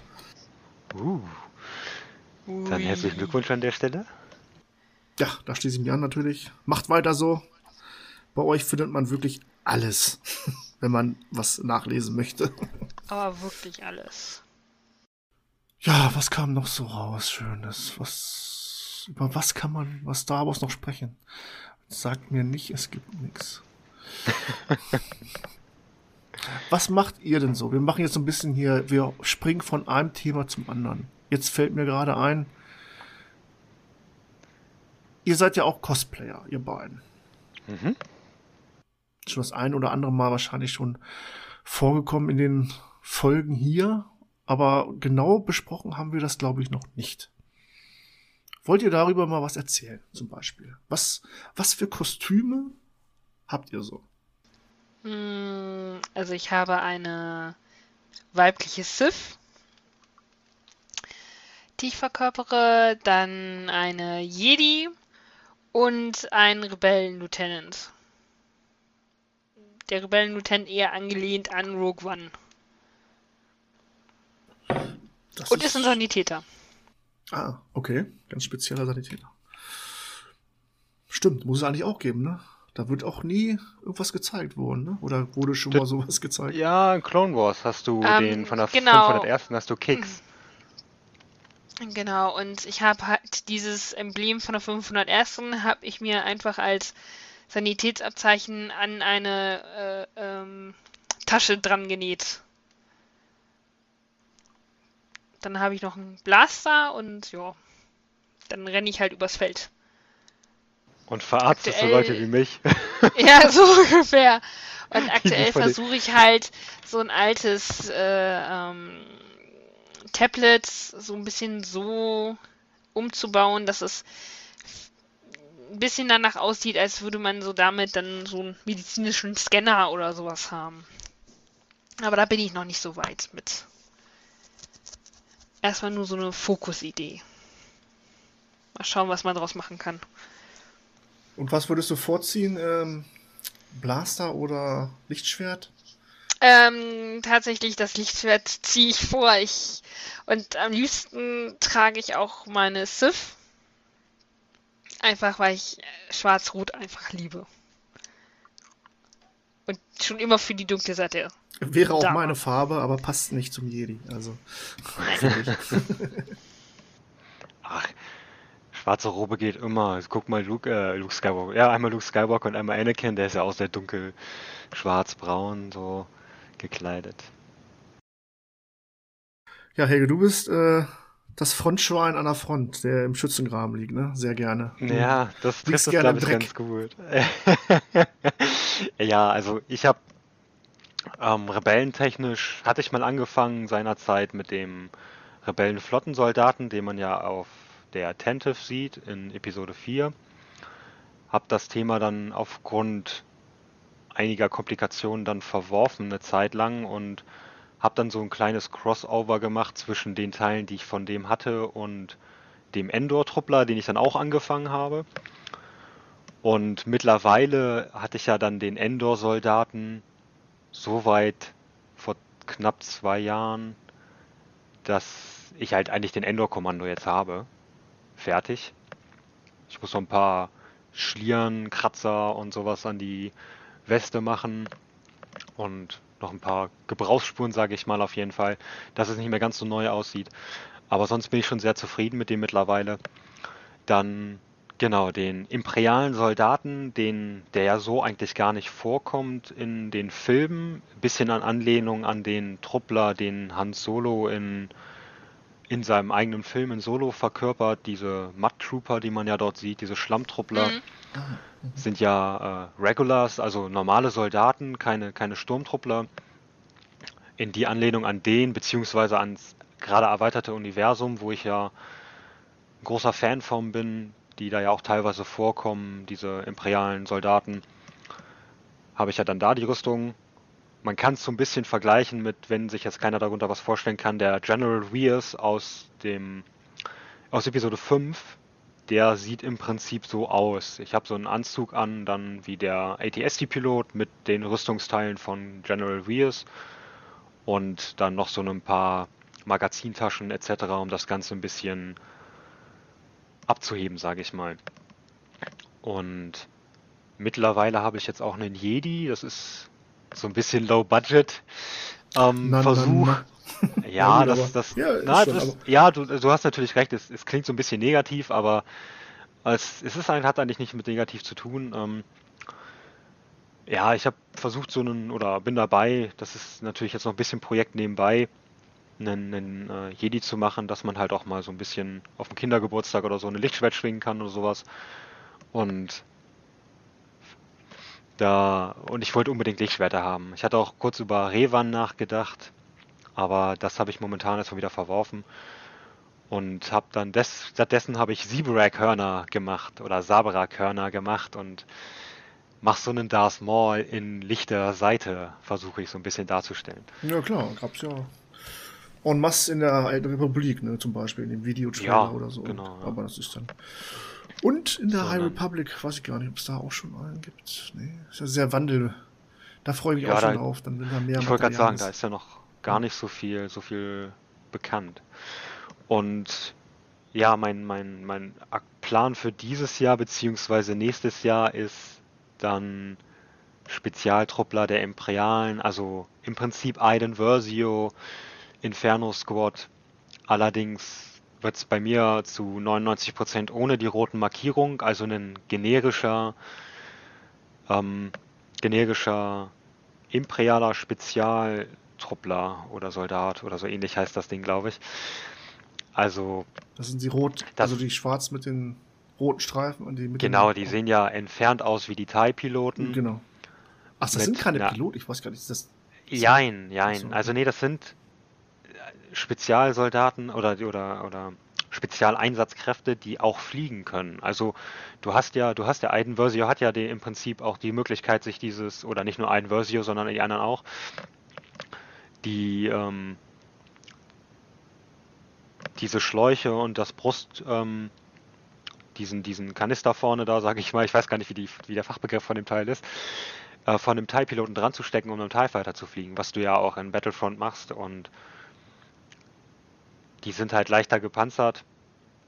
Uh. Dann herzlichen Glückwunsch an der Stelle. Ja, da schließe ich mich an natürlich. Macht weiter so. Bei euch findet man wirklich alles, wenn man was nachlesen möchte. Aber wirklich alles. Ja, was kam noch so raus? Schönes. Was, über was kann man, was Star Wars noch sprechen? Sagt mir nicht, es gibt nichts. Was macht ihr denn so? Wir machen jetzt so ein bisschen hier, wir springen von einem Thema zum anderen. Jetzt fällt mir gerade ein, ihr seid ja auch Cosplayer, ihr beiden. Mhm. Schon das ein oder andere Mal wahrscheinlich schon vorgekommen in den Folgen hier, aber genau besprochen haben wir das, glaube ich, noch nicht. Wollt ihr darüber mal was erzählen, zum Beispiel? Was, was für Kostüme habt ihr so? Hm, Also ich habe eine weibliche Sith, die ich verkörpere, dann eine Jedi und einen Rebellen-Lieutenant. Der Rebellen-Lieutenant eher angelehnt an Rogue One. Das und ist ein Sanitäter. Ah, okay. Ganz spezieller Sanitäter. Stimmt, muss es eigentlich auch geben, ne? Da wird auch nie irgendwas gezeigt worden, ne? Oder wurde schon mal sowas gezeigt? Ja, in Clone Wars hast du Ähm, den von der genau. 501. hast du Kicks. Genau, und ich habe halt dieses Emblem von der 501. habe ich mir einfach als Sanitätsabzeichen an eine äh, ähm, Tasche dran genäht. Dann habe ich noch einen Blaster und ja, dann renne ich halt übers Feld. Und verarztest so Aktuell- Leute wie mich. Ja, so ungefähr. Und aktuell versuche ich halt so ein altes äh, ähm, Tablet so ein bisschen so umzubauen, dass es ein bisschen danach aussieht, als würde man so damit dann so einen medizinischen Scanner oder sowas haben. Aber da bin ich noch nicht so weit mit. Erstmal nur so eine Fokusidee. Mal schauen, was man draus machen kann. Und was würdest du vorziehen? Ähm, Blaster oder Lichtschwert? Ähm, tatsächlich, das Lichtschwert ziehe ich vor. Ich, und am liebsten trage ich auch meine Sith. Einfach, weil ich äh, Schwarz-Rot einfach liebe. Und schon immer für die dunkle Seite. Wäre auch da meine. Farbe, aber passt nicht zum Jedi. Also. Ach, schwarze Robe geht immer. Guck mal Luke, äh, Luke Skywalker. Ja, einmal Luke Skywalker und einmal Anakin, der ist ja auch sehr dunkel schwarz-braun so gekleidet. Ja, Helge, du bist äh, das Frontschwein an der Front, der im Schützengraben liegt, ne? Sehr gerne. Ja, das trifft es, glaube ich, Dreck. ganz gut. ja, also ich habe ähm, rebellentechnisch, hatte ich mal angefangen seinerzeit mit dem Rebellenflottensoldaten, den man ja auf der Attentive sieht in Episode 4. Hab das Thema dann aufgrund einiger Komplikationen dann verworfen eine Zeit lang und habe dann so ein kleines Crossover gemacht zwischen den Teilen, die ich von dem hatte und dem Endor-Truppler, den ich dann auch angefangen habe. Und mittlerweile hatte ich ja dann den Endor-Soldaten so weit vor knapp zwei Jahren, dass ich halt eigentlich den Endor-Kommando jetzt habe. Fertig. Ich muss noch ein paar Schlieren, Kratzer und sowas an die Weste machen und noch ein paar Gebrauchsspuren, sage ich mal auf jeden Fall, dass es nicht mehr ganz so neu aussieht. Aber sonst bin ich schon sehr zufrieden mit dem mittlerweile. Dann genau den imperialen Soldaten, den der ja so eigentlich gar nicht vorkommt in den Filmen, bisschen an Anlehnung an den Truppler, den Han Solo in in seinem eigenen Film in Solo verkörpert, diese Mud Trooper, die man ja dort sieht, diese Schlammtruppler, Mhm. sind ja äh, Regulars, also normale Soldaten, keine, keine Sturmtruppler. In die Anlehnung an den, beziehungsweise ans gerade erweiterte Universum, wo ich ja großer Fan von bin, die da ja auch teilweise vorkommen, diese imperialen Soldaten, habe ich ja dann da die Rüstung. Man kann es so ein bisschen vergleichen mit, wenn sich jetzt keiner darunter was vorstellen kann, der General Weirs aus dem aus Episode 5, der sieht im Prinzip so aus. Ich habe so einen Anzug an, dann wie der ATST-Pilot mit den Rüstungsteilen von General Weirs und dann noch so ein paar Magazintaschen etc., um das Ganze ein bisschen abzuheben, sage ich mal. Und mittlerweile habe ich jetzt auch einen Jedi, das ist so ein bisschen low budget ähm, Na, na, Versuch. na. Ja, Ja, das, das, ja, na, schon, das, ja, du, du hast natürlich recht, es, es klingt so ein bisschen negativ, aber es, es ist ein, hat eigentlich nicht mit negativ zu tun. Ähm, ja, ich habe versucht, so einen, oder bin dabei, das ist natürlich jetzt noch ein bisschen Projekt nebenbei, einen, einen äh, Jedi zu machen, dass man halt auch mal so ein bisschen auf dem Kindergeburtstag oder so eine Lichtschwert schwingen kann oder sowas. Und da, und ich wollte unbedingt Lichtschwerter haben. Ich hatte auch kurz über Revan nachgedacht, aber das habe ich momentan erstmal wieder verworfen. Und habe dann des, stattdessen habe ich Zebrak-Hörner gemacht oder Sabrak-Hörner gemacht und mach so einen Darth Maul in lichter Seite, versuche ich so ein bisschen darzustellen. Ja, klar, gab's ja en masse in der Alten Republik, ne, zum Beispiel in dem Videotrailer Ja, oder so. genau, ja. Aber das ist dann. Und in der So, High Republic, weiß ich gar nicht, ob es da auch schon einen gibt. Nee, ist ja sehr Wandel. Da freue ich mich Ja, auch schon da- drauf, dann wenn da mehr Ich wollte gerade sagen, da ist ja noch gar nicht so viel, so viel bekannt. Und ja, mein, mein, mein Plan für dieses Jahr beziehungsweise nächstes Jahr ist dann Spezialtruppler der Imperialen, also im Prinzip Aiden Versio, Inferno Squad. Allerdings wird es bei mir zu 99% ohne die roten Markierung, also ein generischer, ähm, generischer imperialer Spezialtruppler oder Soldat oder so ähnlich heißt das Ding, glaube ich. Also Das sind die rot, Das- also die schwarz mit den roten Streifen und die mit genau, die sehen ja entfernt aus wie die TIE-Piloten. Genau. Ach, das Mit sind keine Piloten, ich weiß gar nicht, ist das. Jein, jein. so. Also nee, das sind Spezialsoldaten oder oder oder Spezialeinsatzkräfte, die auch fliegen können. Also du hast ja, du hast ja Aiden Versio hat ja die, im Prinzip auch die Möglichkeit, sich dieses, oder nicht nur Aiden Versio, sondern die anderen auch, die ähm, diese Schläuche und das Brust, ähm, diesen, diesen Kanister vorne da, sage ich mal, ich weiß gar nicht, wie, die, wie der Fachbegriff von dem Teil ist, äh, von einem TIE-Piloten dran zu stecken, um einem TIE Fighter zu fliegen, was du ja auch in Battlefront machst und die sind halt leichter gepanzert,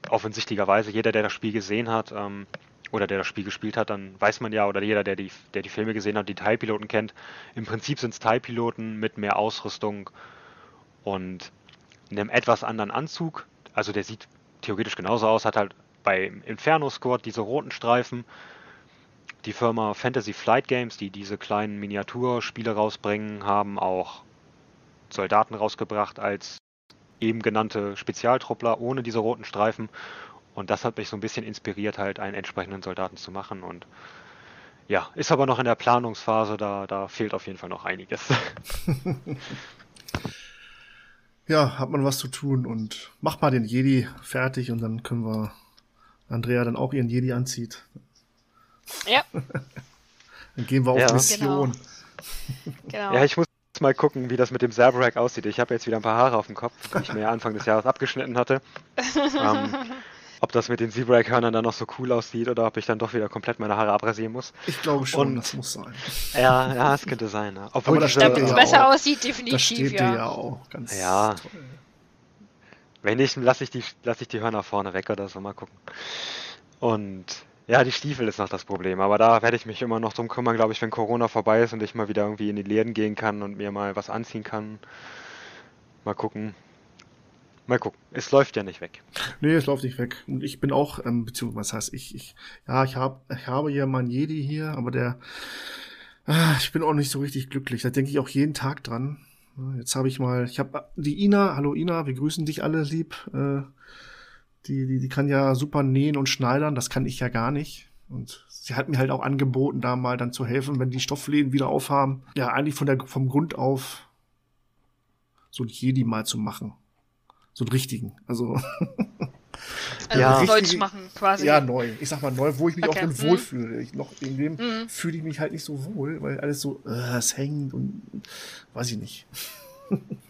offensichtlicherweise. Jeder, der das Spiel gesehen hat, ähm, oder der das Spiel gespielt hat, dann weiß man ja, oder jeder, der die, der die Filme gesehen hat, die TIE-Piloten kennt, im Prinzip sind es TIE-Piloten mit mehr Ausrüstung und einem etwas anderen Anzug. Also der sieht theoretisch genauso aus, hat halt bei Inferno Squad diese roten Streifen. Die Firma Fantasy Flight Games, die diese kleinen Miniaturspiele rausbringen, haben auch Soldaten rausgebracht als eben genannte Spezialtruppler ohne diese roten Streifen. Und das hat mich so ein bisschen inspiriert, halt einen entsprechenden Soldaten zu machen. Und ja, ist aber noch in der Planungsphase, da, da fehlt auf jeden Fall noch einiges. Ja, hat man was zu tun und macht mal den Jedi fertig und dann können wir Andrea dann auch ihren Jedi anzieht. Ja, Dann gehen wir auf Ja. Mission. genau. Ja, ich muss mal gucken, wie das mit dem Zabrak aussieht. Ich habe jetzt wieder ein paar Haare auf dem Kopf, die ich mir ja Anfang des Jahres abgeschnitten hatte. ähm, ob das mit den Zebrak-Hörnern dann noch so cool aussieht oder ob ich dann doch wieder komplett meine Haare abrasieren muss. Ich glaube schon, Und- das muss sein. Ja, ja, es könnte sein. Ja. Obwohl Aber das diese- steht dir Was ja besser auch. aussieht, Das definitiv, steht dir ja. ja auch ganz Ja. toll. Wenn nicht, lasse ich, die, lass ich die Hörner vorne weg oder so, mal gucken. Und ja, die Stiefel ist noch das Problem, aber da werde ich mich immer noch drum kümmern, glaube ich, wenn Corona vorbei ist und ich mal wieder irgendwie in die Läden gehen kann und mir mal was anziehen kann. Mal gucken. Mal gucken. Es läuft ja nicht weg. Nee, es läuft nicht weg. Und ich bin auch, ähm, beziehungsweise, was heißt ich, ich, ja, ich, hab, ich habe ja meinen Jedi hier, aber der, ah, ich bin auch nicht so richtig glücklich. Da denke ich auch jeden Tag dran. Jetzt habe ich mal, ich habe die Ina, hallo Ina, wir grüßen dich alle lieb. Äh, die, die, die kann ja super nähen und schneidern, das kann ich ja gar nicht. Und sie hat mir halt auch angeboten, da mal dann zu helfen, wenn die Stoffläden wieder aufhaben. Ja, eigentlich von der, vom Grund auf so ein Jedi mal zu machen. So einen richtigen. Also, Also Ja. Deutsch machen quasi. Ja, neu. Ich sag mal neu, wo ich mich Okay, auch drin mhm. wohlfühle. Ich, noch in dem Mhm. fühle ich mich halt nicht so wohl, weil alles so, äh, es hängt und weiß ich nicht.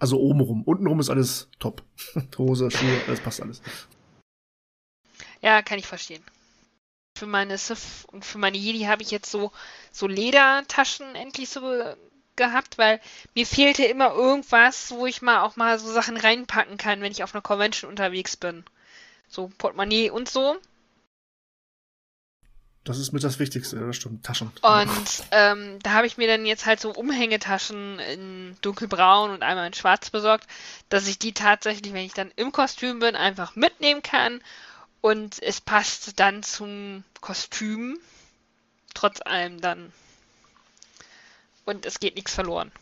also obenrum. Untenrum ist alles top. Hose, Schuhe, alles passt alles. Ja, kann ich verstehen. Für meine Sith und für meine Jedi habe ich jetzt so, so Ledertaschen endlich so ge- gehabt, weil mir fehlte immer irgendwas, wo ich mal auch mal so Sachen reinpacken kann, wenn ich auf einer Convention unterwegs bin. So Portemonnaie und so. Das ist mit das Wichtigste, das stimmt. Taschen. Und ähm, da habe ich mir dann jetzt halt so Umhängetaschen in dunkelbraun und einmal in schwarz besorgt, dass ich die tatsächlich, wenn ich dann im Kostüm bin, einfach mitnehmen kann. Und es passt dann zum Kostüm. Trotz allem dann. Und es geht nichts verloren.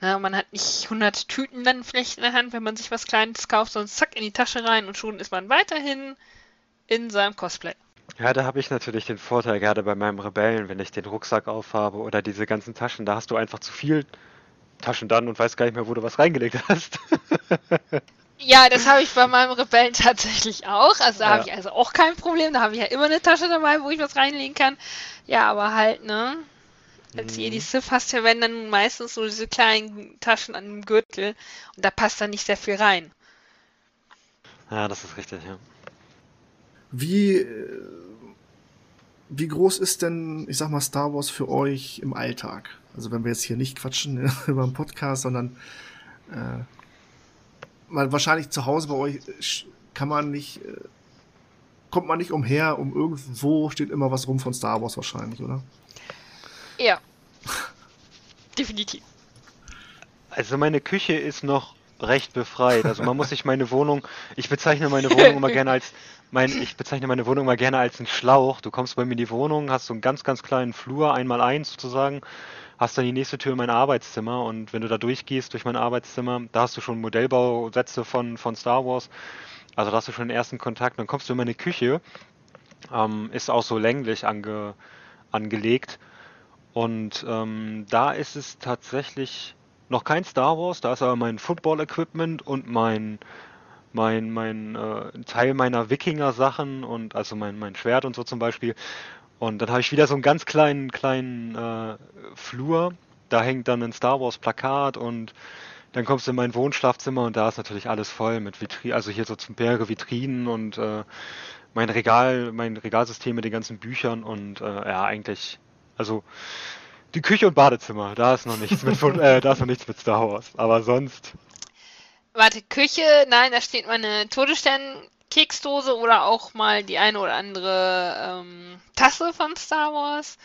Na, man hat nicht 100 Tüten dann vielleicht in der Hand, wenn man sich was Kleines kauft, sondern zack in die Tasche rein und schon ist man weiterhin in seinem Cosplay. Ja, da habe ich natürlich den Vorteil, gerade bei meinem Rebellen, wenn ich den Rucksack aufhabe oder diese ganzen Taschen, da hast du einfach zu viel Taschen dann und weißt gar nicht mehr, wo du was reingelegt hast. Ja, das habe ich bei meinem Rebellen tatsächlich auch. Also da Ja. habe ich also auch kein Problem. Da habe ich ja immer eine Tasche dabei, wo ich was reinlegen kann. Ja, aber halt, ne? Als Jedi Sith hast du ja, wenn dann meistens so diese kleinen Taschen an dem Gürtel und da passt dann nicht sehr viel rein. Ja, das ist richtig, ja. Wie, äh, wie groß ist denn, ich sag mal, Star Wars für euch im Alltag? Also wenn wir jetzt hier nicht quatschen über einen Podcast, sondern äh, weil wahrscheinlich zu Hause bei euch kann man nicht, äh, kommt man nicht umher, um irgendwo steht immer was rum von Star Wars wahrscheinlich, oder? Ja. Definitiv. Also meine Küche ist noch recht befreit. Also man muss sich meine Wohnung, ich bezeichne meine Wohnung immer gerne als, mein, ich bezeichne meine Wohnung immer gerne als einen Schlauch. Du kommst bei mir in die Wohnung, hast so einen ganz, ganz kleinen Flur, einmal eins sozusagen, hast dann die nächste Tür in mein Arbeitszimmer und wenn du da durchgehst durch mein Arbeitszimmer, da hast du schon Modellbausätze von, von Star Wars. Also da hast du schon den ersten Kontakt. Dann kommst du in meine Küche, ähm, ist auch so länglich ange, angelegt. Und ähm, da ist es tatsächlich noch kein Star Wars, da ist aber mein Football-Equipment und mein, mein, mein äh, Teil meiner Wikinger-Sachen und also mein, mein Schwert und so zum Beispiel. Und dann habe ich wieder so einen ganz kleinen, kleinen äh, Flur. Da hängt dann ein Star Wars-Plakat und dann kommst du in mein Wohnschlafzimmer und da ist natürlich alles voll mit Vitrinen, also hier so zum Berge Vitrinen und äh, mein Regal, mein Regalsystem mit den ganzen Büchern und äh, ja, eigentlich, also die Küche und Badezimmer, da ist noch nichts mit, äh, da ist noch nichts mit Star Wars. Aber sonst, Warte, Küche, nein, da steht meine Todesstern-Keksdose oder auch mal die eine oder andere ähm, Tasse von Star Wars.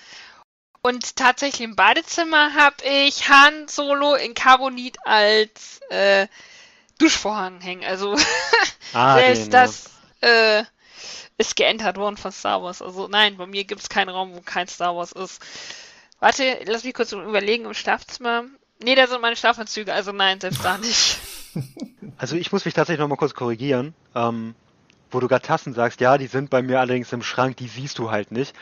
Und tatsächlich im Badezimmer habe ich Han Solo in Carbonit als äh, Duschvorhang hängen. Also Ah, selbst den, ja. das äh, ist geändert worden von Star Wars. Also nein, bei mir gibt es keinen Raum, wo kein Star Wars ist. Warte, lass mich kurz überlegen im Schlafzimmer. Nee, da sind meine Schlafanzüge, also nein, selbst da nicht. also ich muss mich tatsächlich noch mal kurz korrigieren. Ähm, wo du gerade Tassen sagst, ja, die sind bei mir allerdings im Schrank, die siehst du halt nicht.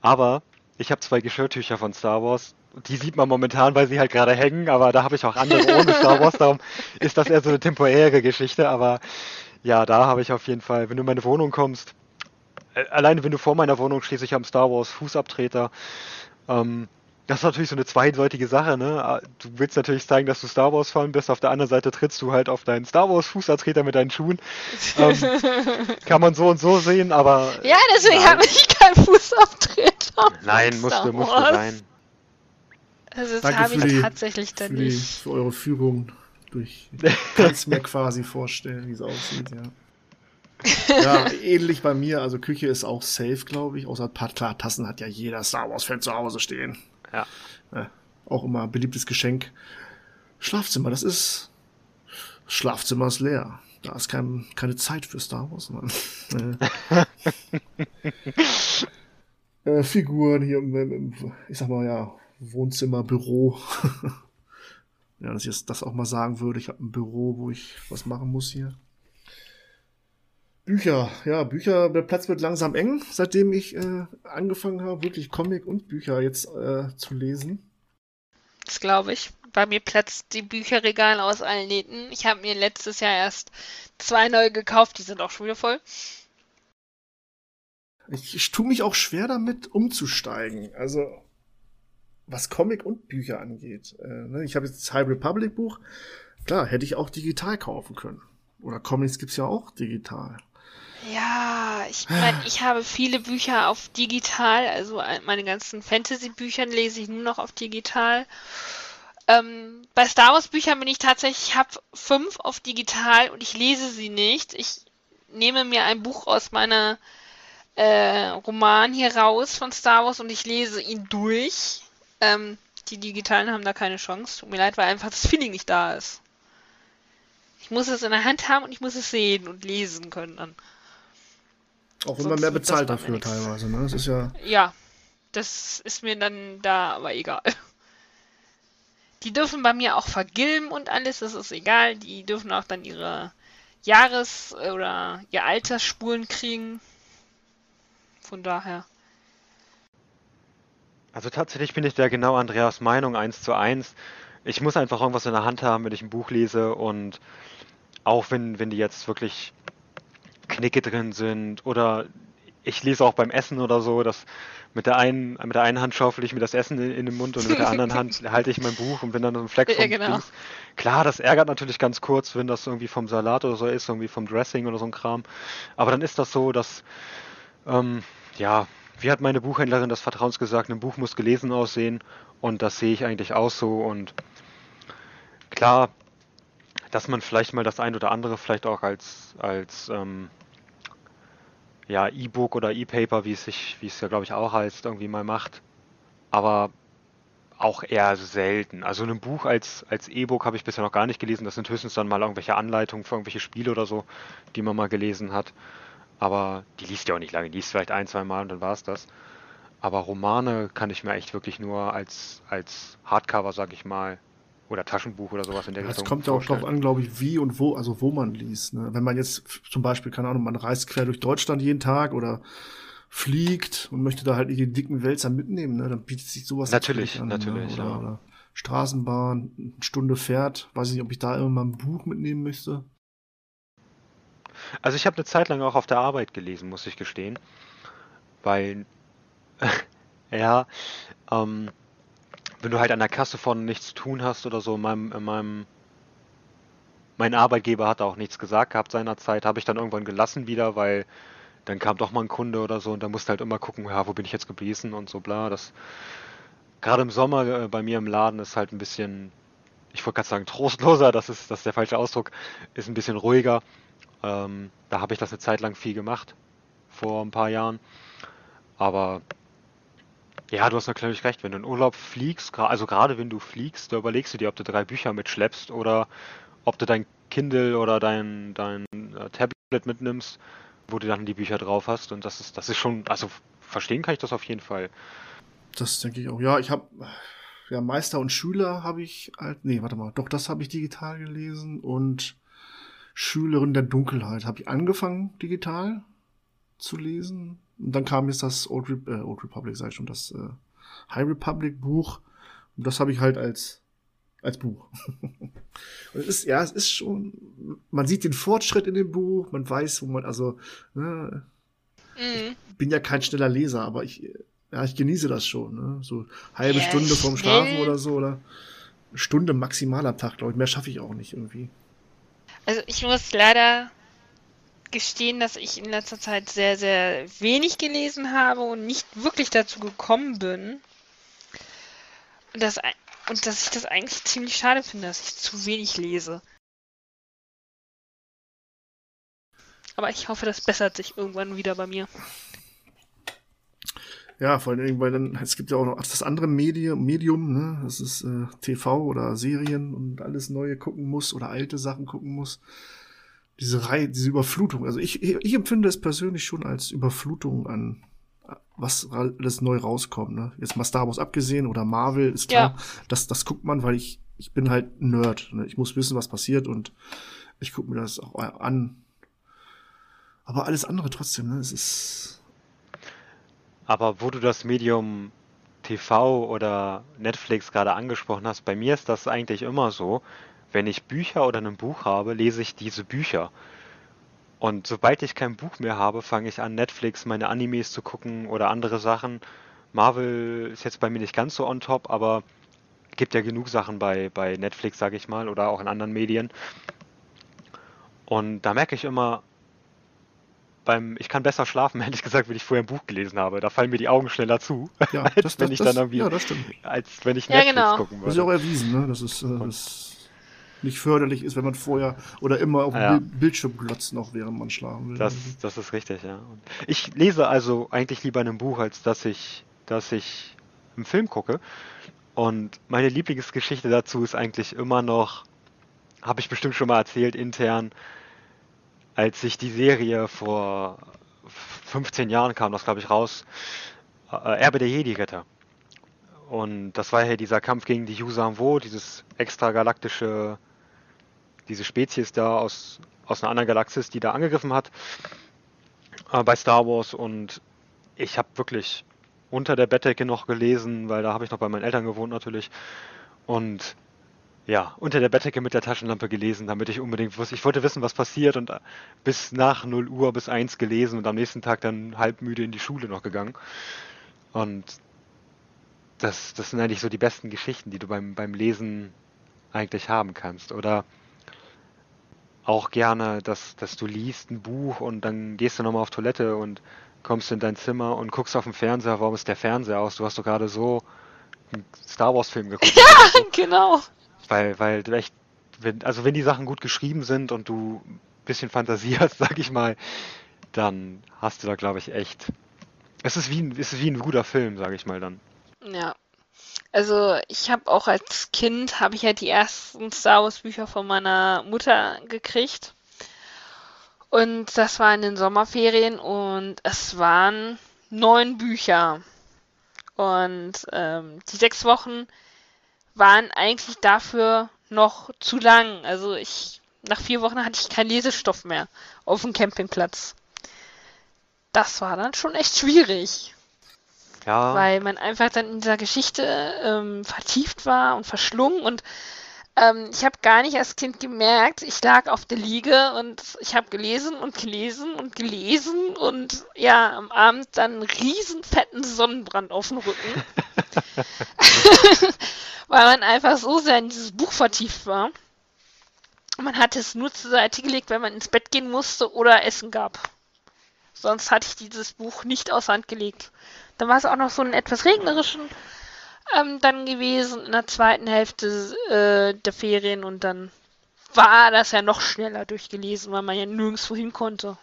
Aber ich habe zwei Geschirrtücher von Star Wars. Die sieht man momentan, weil sie halt gerade hängen, aber da habe ich auch andere ohne Star Wars. Darum ist das eher so eine temporäre Geschichte. Aber ja, da habe ich auf jeden Fall, wenn du in meine Wohnung kommst, äh, alleine wenn du vor meiner Wohnung stehst, ich habe einen Star Wars Fußabtreter. Ähm, das ist natürlich so eine zweiseitige Sache, ne? Du willst natürlich zeigen, dass du Star Wars Fan bist, auf der anderen Seite trittst du halt auf deinen Star Wars Fußabtreter mit deinen Schuhen. Ähm, kann man so und so sehen, aber Ja, deswegen habe ich keinen Fußabtreter. nein, musste, musste sein. Also das habe ich die- tatsächlich dann für, die, nicht. für eure Führung durch. Ich kann es mir quasi vorstellen, wie es aussieht, ja. Ja, ähnlich bei mir. Also Küche ist auch safe, glaube ich. Außer ein paar klar, Tassen hat ja jeder Star Wars-Fan zu Hause stehen. Ja. Ja, auch immer ein beliebtes Geschenk. Schlafzimmer, das ist. Schlafzimmer ist leer. Da ist kein, keine Zeit für Star Wars, Mann. äh, äh, Figuren hier im, im, ich sag mal ja, Wohnzimmer, Büro. ja, dass ich das auch mal sagen würde. Ich habe ein Büro, wo ich was machen muss hier. Bücher, ja, Bücher, der Platz wird langsam eng, seitdem ich äh, angefangen habe, wirklich Comic und Bücher jetzt äh, zu lesen. Das glaube ich. bei mir platzt die Bücherregal aus allen Nähten. Ich habe mir letztes Jahr erst zwei neue gekauft, die sind auch schon wieder voll. Ich, ich tue mich auch schwer damit, umzusteigen. Also, was Comic und Bücher angeht. Äh, ne, ich habe jetzt das High Republic Buch. Klar, hätte ich auch digital kaufen können. Oder Comics gibt's ja auch digital. Ja, ich meine, ich habe viele Bücher auf digital, also meine ganzen Fantasy-Bücher lese ich nur noch auf digital. Ähm, bei Star Wars Büchern bin ich tatsächlich, ich habe fünf auf digital und ich lese sie nicht. Ich nehme mir ein Buch aus meiner äh, Roman hier raus von Star Wars und ich lese ihn durch. Ähm, die digitalen haben da keine Chance. Tut mir leid, weil einfach das Feeling nicht da ist. Ich muss es in der Hand haben und ich muss es sehen und lesen können dann. Auch wenn man mehr bezahlt dafür teilweise, ne? Das ist ja. Ja, das ist mir dann da aber egal. Die dürfen bei mir auch vergilben und alles, das ist egal. Die dürfen auch dann ihre Jahres- oder ihr Altersspuren kriegen. Von daher. Also tatsächlich bin ich da genau Andreas Meinung eins zu eins. Ich muss einfach irgendwas in der Hand haben, wenn ich ein Buch lese und auch wenn, wenn die jetzt wirklich Knicke drin sind oder ich lese auch beim Essen oder so, dass mit der einen, mit der einen Hand schaufel ich mir das Essen in, in den Mund und mit der anderen Hand halte ich mein Buch und bin dann so ein Fleck vom ja, genau. Klar, das ärgert natürlich ganz kurz, wenn das irgendwie vom Salat oder so ist, irgendwie vom Dressing oder so ein Kram. Aber dann ist das so, dass, ähm, ja, wie hat meine Buchhändlerin des Vertrauens gesagt, ein Buch muss gelesen aussehen und das sehe ich eigentlich auch so und klar, dass man vielleicht mal das ein oder andere vielleicht auch als, als ähm, ja, E-Book oder E-Paper, wie es sich, wie es ja glaube ich auch heißt, irgendwie mal macht. Aber auch eher selten. Also ein Buch als, als E-Book habe ich bisher noch gar nicht gelesen. Das sind höchstens dann mal irgendwelche Anleitungen für irgendwelche Spiele oder so, die man mal gelesen hat. Aber die liest ja auch nicht lange, die liest vielleicht ein, zwei Mal und dann war es das. Aber Romane kann ich mir echt wirklich nur als, als Hardcover, sag ich mal, oder Taschenbuch oder sowas in der Es Richtung. kommt ja auch drauf an, glaube ich, wie und wo, also wo man liest. Ne? Wenn man jetzt zum Beispiel, keine Ahnung, man reist quer durch Deutschland jeden Tag oder fliegt und möchte da halt nicht die dicken Wälzer mitnehmen, ne? dann bietet sich sowas Natürlich, an. natürlich, ne? oder, ja. oder Straßenbahn, eine Stunde fährt, weiß ich nicht, ob ich da immer mal ein Buch mitnehmen möchte. Also ich habe eine Zeit lang auch auf der Arbeit gelesen, muss ich gestehen. Weil, ja, ähm, wenn du halt an der Kasse vorne nichts zu tun hast oder so, in meinem, in meinem, mein Arbeitgeber hat auch nichts gesagt gehabt seinerzeit, habe ich dann irgendwann gelassen wieder, weil dann kam doch mal ein Kunde oder so und da musste halt immer gucken, ja, wo bin ich jetzt gewesen und so bla. Das gerade im Sommer äh, bei mir im Laden ist halt ein bisschen, ich wollte gerade sagen trostloser, das ist, das ist der falsche Ausdruck, ist ein bisschen ruhiger. Ähm, da habe ich das eine Zeit lang viel gemacht, vor ein paar Jahren. Aber ja, du hast natürlich recht, wenn du in Urlaub fliegst, also gerade wenn du fliegst, da überlegst du dir, ob du drei Bücher mitschleppst oder ob du dein Kindle oder dein, dein äh, Tablet mitnimmst, wo du dann die Bücher drauf hast. Und das ist, das ist schon, also verstehen kann ich das auf jeden Fall. Das denke ich auch. Ja, ich habe ja Meister und Schüler habe ich halt, nee, warte mal, doch das habe ich digital gelesen und Schülerin der Dunkelheit habe ich angefangen digital zu lesen und dann kam jetzt das Old, Re äh, Old Republic, sag ich schon, das äh, High Republic Buch und das habe ich halt als als Buch. und es ist ja, es ist schon, man sieht den Fortschritt in dem Buch, man weiß, wo man also ne, Mhm. bin ja kein schneller Leser, aber ich, ja, ich genieße das schon. Ne? So halbe Ja, Stunde vorm. Schlafen oder so, oder Stunde maximal am Tag, glaube ich. Mehr schaffe ich auch nicht irgendwie. Also ich muss leider gestehen, dass ich in letzter Zeit sehr, sehr wenig gelesen habe und nicht wirklich dazu gekommen bin. Und, das, und dass ich das eigentlich ziemlich schade finde, dass ich zu wenig lese. Aber ich hoffe, das bessert sich irgendwann wieder bei mir. Ja, vor allen Dingen, weil dann, es gibt ja auch noch das andere Medium, Medium ne? Das ist äh, TV oder Serien und alles Neue gucken muss oder alte Sachen gucken muss. Diese Reihe, diese Überflutung. Also ich, ich, empfinde es persönlich schon als Überflutung an was alles neu rauskommt. Ne? Jetzt mal Star Wars abgesehen oder Marvel, ist klar. Ja. Das, das guckt man, weil ich, ich bin halt ein Nerd. Ne? Ich muss wissen, was passiert und ich gucke mir das auch an. Aber alles andere trotzdem, ne? Es ist. Aber wo du das Medium TV oder Netflix gerade angesprochen hast, bei mir ist das eigentlich immer so, wenn ich Bücher oder ein Buch habe, lese ich diese Bücher. Und sobald ich kein Buch mehr habe, fange ich an, Netflix meine Animes zu gucken oder andere Sachen. Marvel ist jetzt bei mir nicht ganz so on top, aber gibt ja genug Sachen bei, bei Netflix, sage ich mal, oder auch in anderen Medien. Und da merke ich immer, beim, ich kann besser schlafen, ehrlich gesagt, wenn ich vorher ein Buch gelesen habe. Da fallen mir die Augen schneller zu, Ja, als das, wenn das, ich das, dann irgendwie, ja, das als wenn ich Ja, Netflix genau. gucken Das ist ja würde. auch erwiesen, ne? dass es äh, das nicht förderlich ist, wenn man vorher oder immer auf Ja. Bil- Bildschirm glotzt, noch während man schlafen will. Das, das ist richtig, ja. Und ich lese also eigentlich lieber ein Buch, als dass ich, dass ich einen Film gucke. Und meine Lieblingsgeschichte dazu ist eigentlich immer noch, habe ich bestimmt schon mal erzählt, intern, als ich die Serie vor 15 Jahren kam, das glaube ich raus, äh, Erbe der Jedi-Ritter. Und das war ja dieser Kampf gegen die Yuuzhan Vong, dieses extragalaktische, diese Spezies da aus, aus einer anderen Galaxis, die da angegriffen hat äh, bei Star Wars. Und ich habe wirklich unter der Bettdecke noch gelesen, weil da habe ich noch bei meinen Eltern gewohnt natürlich. Und ja, unter der Bettdecke mit der Taschenlampe gelesen, damit ich unbedingt wusste, ich wollte wissen, was passiert und äh, bis nach 0 Uhr bis 1 gelesen und am nächsten Tag dann halbmüde in die Schule noch gegangen. Und das, das sind eigentlich so die besten Geschichten, die du beim, beim Lesen eigentlich haben kannst. Oder auch gerne, dass, dass du liest ein Buch und dann gehst du nochmal auf Toilette und kommst in dein Zimmer und guckst auf den Fernseher, warum ist der Fernseher aus? Du hast doch gerade so einen Star Wars Film geguckt. Ja, genau. Weil, weil du echt, wenn, also wenn die Sachen gut geschrieben sind und du ein bisschen Fantasie hast, sag ich mal, dann hast du da, glaube ich, echt. Es ist wie ein, es ist wie ein guter Film, sag ich mal dann. Ja. Also ich habe auch als Kind, habe ich ja die ersten Star Wars Bücher von meiner Mutter gekriegt. Und das war in den Sommerferien und es waren neun Bücher. Und ähm, die sechs Wochen waren eigentlich dafür noch zu lang. Also ich, nach vier Wochen hatte ich keinen Lesestoff mehr auf dem Campingplatz. Das war dann schon echt schwierig. Ja. Weil man einfach dann in dieser Geschichte ähm, vertieft war und verschlungen und ähm, ich habe gar nicht als Kind gemerkt, ich lag auf der Liege und ich habe gelesen und gelesen und gelesen und ja, am Abend dann einen riesen fetten Sonnenbrand auf dem Rücken. Weil man einfach so sehr in dieses Buch vertieft war. Man hatte es nur zur Seite gelegt, wenn man ins Bett gehen musste oder Essen gab. Sonst hatte ich dieses Buch nicht aus Hand gelegt. Dann war es auch noch so einen etwas regnerischen ähm, dann gewesen in der zweiten Hälfte äh, der Ferien und dann war das ja noch schneller durchgelesen, weil man ja nirgendwo hin konnte.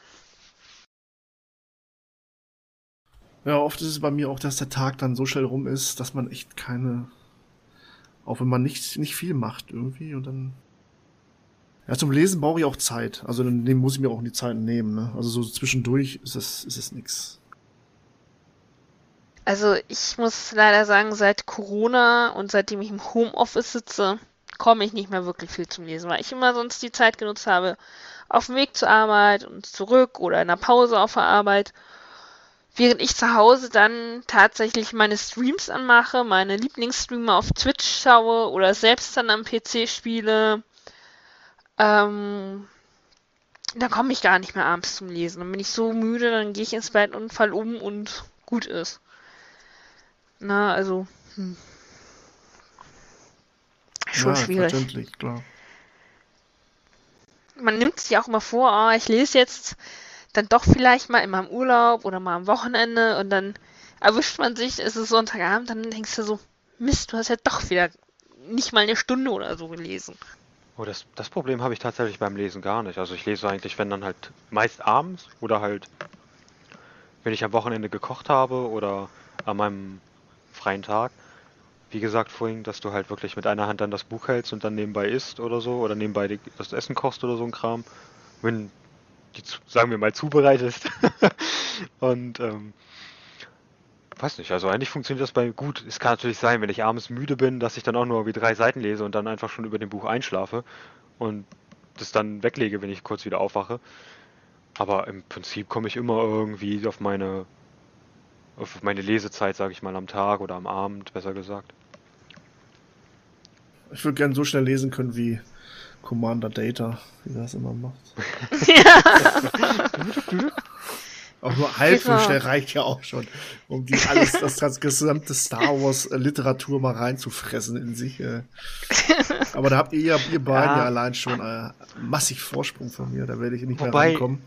Ja, oft ist es bei mir auch, dass der Tag dann so schnell rum ist, dass man echt keine. Auch wenn man nicht, nicht viel macht irgendwie und dann. Ja, zum Lesen brauche ich auch Zeit. Also dann muss ich mir auch die Zeit nehmen. Ne? Also so zwischendurch ist es, ist es nix. Also ich muss leider sagen, seit Corona und seitdem ich im Homeoffice sitze, komme ich nicht mehr wirklich viel zum Lesen, weil ich immer sonst die Zeit genutzt habe, auf dem Weg zur Arbeit und zurück oder in der Pause auf der Arbeit. Während ich zu Hause dann tatsächlich meine Streams anmache, meine Lieblingsstreamer auf Twitch schaue oder selbst dann am PC spiele, ähm, da komme ich gar nicht mehr abends zum Lesen. Dann bin ich so müde, dann gehe ich ins Bett und fall um und gut ist. Na, also, hm. schon ja, schwierig. verständlich, klar. Man nimmt sich auch immer vor, oh, ich lese jetzt dann doch vielleicht mal in meinem Urlaub oder mal am Wochenende und dann erwischt man sich, es ist Sonntagabend, dann denkst du so, Mist, du hast ja doch wieder nicht mal eine Stunde oder so gelesen. Oh, das, das Problem habe ich tatsächlich beim Lesen gar nicht. Also ich lese eigentlich, wenn dann halt meist abends oder halt, wenn ich am Wochenende gekocht habe oder an meinem freien Tag. Wie gesagt vorhin, dass du halt wirklich mit einer Hand dann das Buch hältst und dann nebenbei isst oder so oder nebenbei das Essen kochst oder so ein Kram. Wenn die, sagen wir mal, zubereitest. und ähm, weiß nicht, also eigentlich funktioniert das bei gut. Es kann natürlich sein, wenn ich abends müde bin, dass ich dann auch nur wie drei Seiten lese und dann einfach schon über dem Buch einschlafe und das dann weglege, wenn ich kurz wieder aufwache. Aber im Prinzip komme ich immer irgendwie auf meine auf meine Lesezeit, sage ich mal, am Tag oder am Abend, besser gesagt. Ich würde gerne so schnell lesen können wie Commander Data, wie er das immer macht. Auch nur halb so schnell reicht ja auch schon, um die alles, das, das gesamte Star Wars äh, Literatur mal reinzufressen in sich. Äh. Aber da habt ihr, ja- ihr beiden Ja. ja allein schon äh, massig Vorsprung von mir, da werde ich nicht mehr Wobei- rankommen.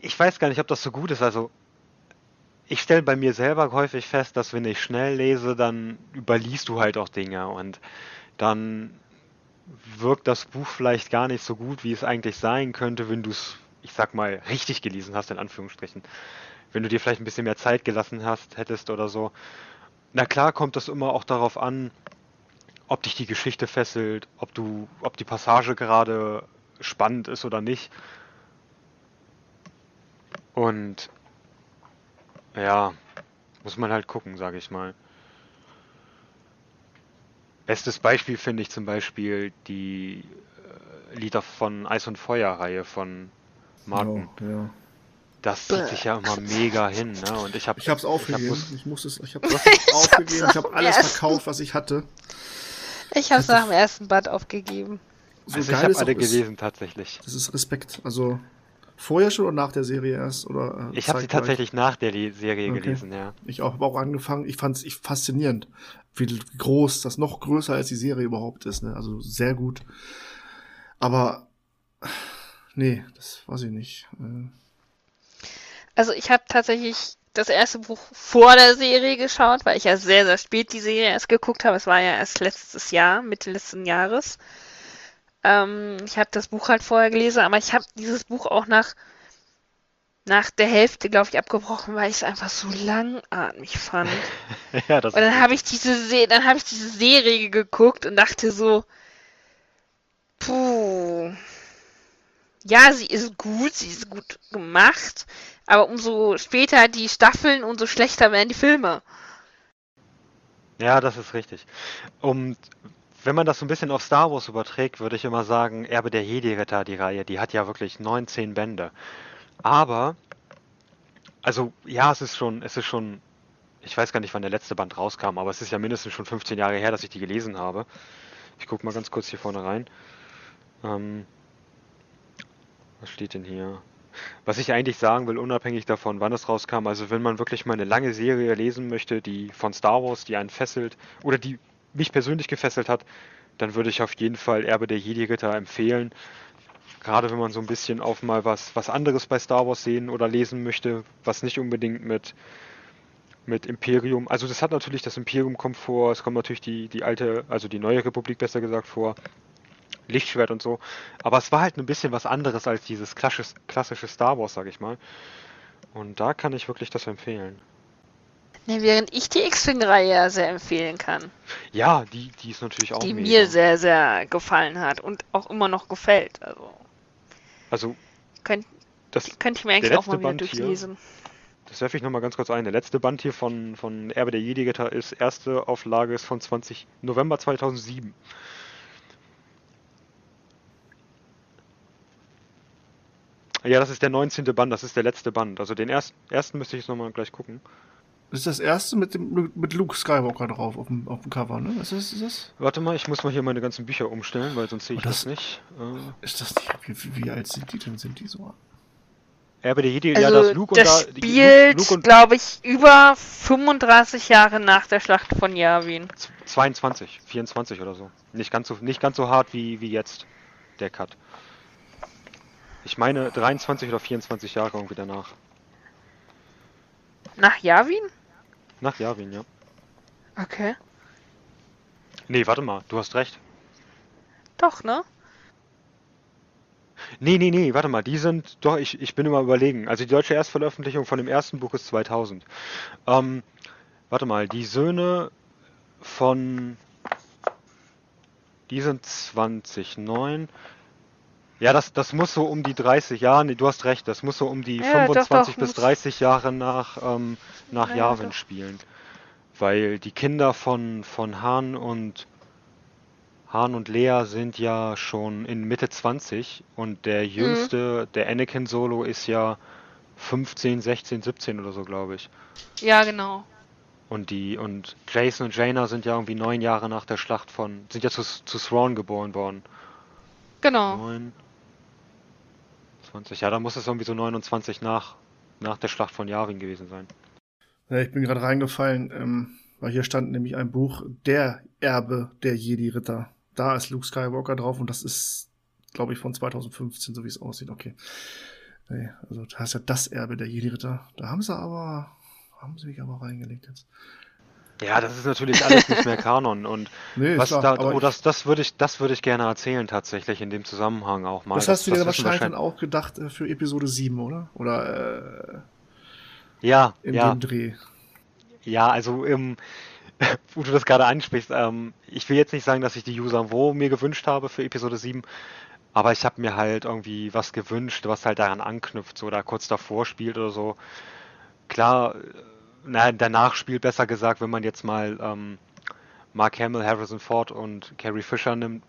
Ich weiß gar nicht, ob das so gut ist. Also, ich stelle bei mir selber häufig fest, dass wenn ich schnell lese, dann überliest du halt auch Dinge und dann wirkt das Buch vielleicht gar nicht so gut, wie es eigentlich sein könnte, wenn du es, ich sag mal, richtig gelesen hast, in Anführungsstrichen. Wenn du dir vielleicht ein bisschen mehr Zeit gelassen hast, hättest oder so. Na klar kommt das immer auch darauf an, ob dich die Geschichte fesselt, ob du, ob die Passage gerade spannend ist oder nicht. Und ja, muss man halt gucken, sage ich mal. Bestes Beispiel finde ich zum Beispiel die äh, Lieder von Eis und Feuer Reihe von Martin. Ja, ja. Das zieht sich ja immer mega hin, ne? Und ich habe Ich hab's aufgegeben. muss- Ich, muss es, ich hab's aufgegeben. Ich habe alles verkauft, was ich hatte. Ich habe es nach dem ersten Band aufgegeben. So also ich geil habe es alle gelesen tatsächlich. Das ist Respekt. Also vorher schon oder nach der Serie erst? Oder, äh, Ich habe sie tatsächlich nach der Le- Serie Okay. gelesen, ja. Ich auch, habe auch angefangen. Ich fand es faszinierend, wie groß das noch größer als die Serie überhaupt ist. Ne? Also sehr gut. Aber nee, das weiß ich nicht. Äh, Also ich habe tatsächlich das erste Buch vor der Serie geschaut, weil ich ja sehr, sehr spät die Serie erst geguckt habe. Es war ja erst letztes Jahr, Mitte letzten Jahres. Ähm, ich habe das Buch halt vorher gelesen, aber ich habe dieses Buch auch nach, nach der Hälfte, glaube ich, abgebrochen, weil ich es einfach so langatmig fand. ja, das Und dann habe ich diese Se dann habe ich diese Serie geguckt und dachte so, puh. Ja, sie ist gut, sie ist gut gemacht, aber umso später die Staffeln, umso schlechter werden die Filme. Ja, das ist richtig. Und wenn man das so ein bisschen auf Star Wars überträgt, würde ich immer sagen, Erbe der Jedi-Ritter, die Reihe, die hat ja wirklich 19 Bände. Aber, also ja, es ist schon, es ist schon, ich weiß gar nicht, wann der letzte Band rauskam, aber es ist ja mindestens schon 15 Jahre her, dass ich die gelesen habe. Ich gucke mal ganz kurz hier vorne rein. Ähm, was steht denn hier? Was ich eigentlich sagen will, unabhängig davon, wann es rauskam, also wenn man wirklich mal eine lange Serie lesen möchte, die von Star Wars, die einen fesselt, oder die mich persönlich gefesselt hat, dann würde ich auf jeden Fall Erbe der Jedi-Ritter empfehlen. Gerade wenn man so ein bisschen auf mal was, was anderes bei Star Wars sehen oder lesen möchte, was nicht unbedingt mit, mit Imperium, also das hat natürlich, das Imperium kommt vor, es kommt natürlich die, die alte, also die neue Republik besser gesagt vor, Lichtschwert und so. Aber es war halt ein bisschen was anderes als dieses klassische, klassische Star Wars, sag ich mal. Und da kann ich wirklich das empfehlen. Ne, während ich die X-Wing-Reihe ja sehr empfehlen kann, Ja, die, die ist natürlich auch die mega. mir sehr, sehr gefallen hat und auch immer noch gefällt. Also Also, könnt, das, könnte ich mir eigentlich auch mal wieder Band hier, durchlesen. das werfe ich nochmal ganz kurz ein. Der letzte Band hier von, von Erbe der Jedi-Ritter ist, erste Auflage ist von 20, November 2007. Ja, das ist der 19. Band, das ist der letzte Band. Also den ersten, ersten müsste ich jetzt nochmal gleich gucken. Das ist das erste mit, dem, mit Luke Skywalker drauf auf dem, auf dem Cover, ne? Was ist, ist das? Warte mal, ich muss mal hier meine ganzen Bücher umstellen, weil sonst sehe ich Oh, das- das, nicht. Äh, Ist das nicht? Wie, wie, wie alt sind die denn? Sind die so? Erbe der Jedi, Also ja, das Luke das und da, die- spielt, Luke und glaube ich, über 35 Jahre nach der Schlacht von Yavin. 22, 24 oder so. Nicht ganz so, nicht ganz so hart wie, wie jetzt der Cut. Ich meine 23 oder 24 Jahre irgendwie danach. Nach Yavin? Nach Yavin, ja. Okay. Nee, warte mal, du hast recht. Doch, ne? Nee, nee, nee, warte mal, die sind, doch, ich, ich bin immer überlegen. Also die deutsche Erstveröffentlichung von dem ersten Buch ist 2000. Ähm, warte mal, die Söhne von, die sind 2009. Ja, das, das muss so um die 30 Jahre, nee, du hast recht, das muss so um die Ja, doch, 25 doch, bis muss- 30 Jahre nach, ähm, nach Ja, Yavin spielen. Weil die Kinder von, von Han und Han und Lea sind ja schon in Mitte 20 und der jüngste, der Anakin Solo ist ja 15, 16, 17 oder so, glaube ich. Ja, genau. Und die und Jason und Jaina sind ja irgendwie neun Jahre nach der Schlacht von sind ja zu, zu Thrawn geboren worden. Genau. 9, 20, ja, da muss es irgendwie so 29 nach, nach der Schlacht von Yavin gewesen sein. Ja, ich bin gerade reingefallen, ähm, weil hier stand nämlich ein Buch, Der Erbe der Jedi-Ritter. Da ist Luke Skywalker drauf und das ist, glaube ich, von 2015, so wie es aussieht. Okay. Nee, also da ist ja das Erbe der Jedi-Ritter. Da haben sie aber, haben sie mich aber reingelegt jetzt. Ja, das ist natürlich alles nicht mehr Kanon und Nee, was klar, da, oh, das, das würde ich, das würde ich gerne erzählen tatsächlich in dem Zusammenhang auch mal. Das hast du dir wissen wahrscheinlich dann auch gedacht äh, für Episode 7, oder? Oder äh, Ja, in ja. dem Dreh. Ja, also ähm, wo du das gerade ansprichst, ähm, ich will jetzt nicht sagen, dass ich die User wo mir gewünscht habe für Episode 7, aber ich habe mir halt irgendwie was gewünscht, was halt daran anknüpft, so da kurz davor spielt oder so. Klar, äh, na, danach spielt besser gesagt, wenn man jetzt mal ähm, Mark Hamill, Harrison Ford und Carrie Fisher nimmt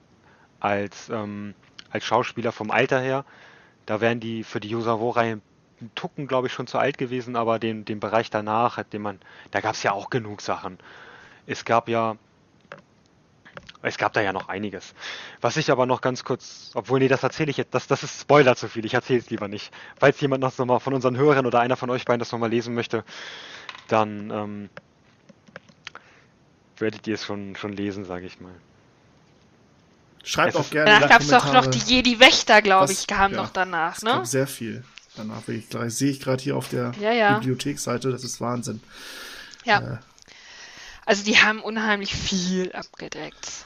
als, ähm, als Schauspieler vom Alter her, da wären die für die einen Tucken, glaube ich, schon zu alt gewesen, aber den, den Bereich danach, den man, da gab es ja auch genug Sachen. Es gab ja, es gab da ja noch einiges. Was ich aber noch ganz kurz, obwohl, nee, das erzähle ich jetzt, das, das ist Spoiler zu viel, ich erzähle es lieber nicht. Falls jemand noch mal von unseren Hörern oder einer von euch beiden das nochmal lesen möchte, dann ähm, werdet ihr es schon, schon lesen, sage ich mal. Schreibt Es auch gerne. Danach gab es doch noch die Jedi-Wächter, glaube ich, kamen ja, noch danach, Es ne? gab sehr viel danach. Ich, gleich- sehe ich gerade hier auf der Ja, ja. Bibliothekseite, das ist Wahnsinn. Ja. Äh, Also die haben unheimlich viel abgedeckt.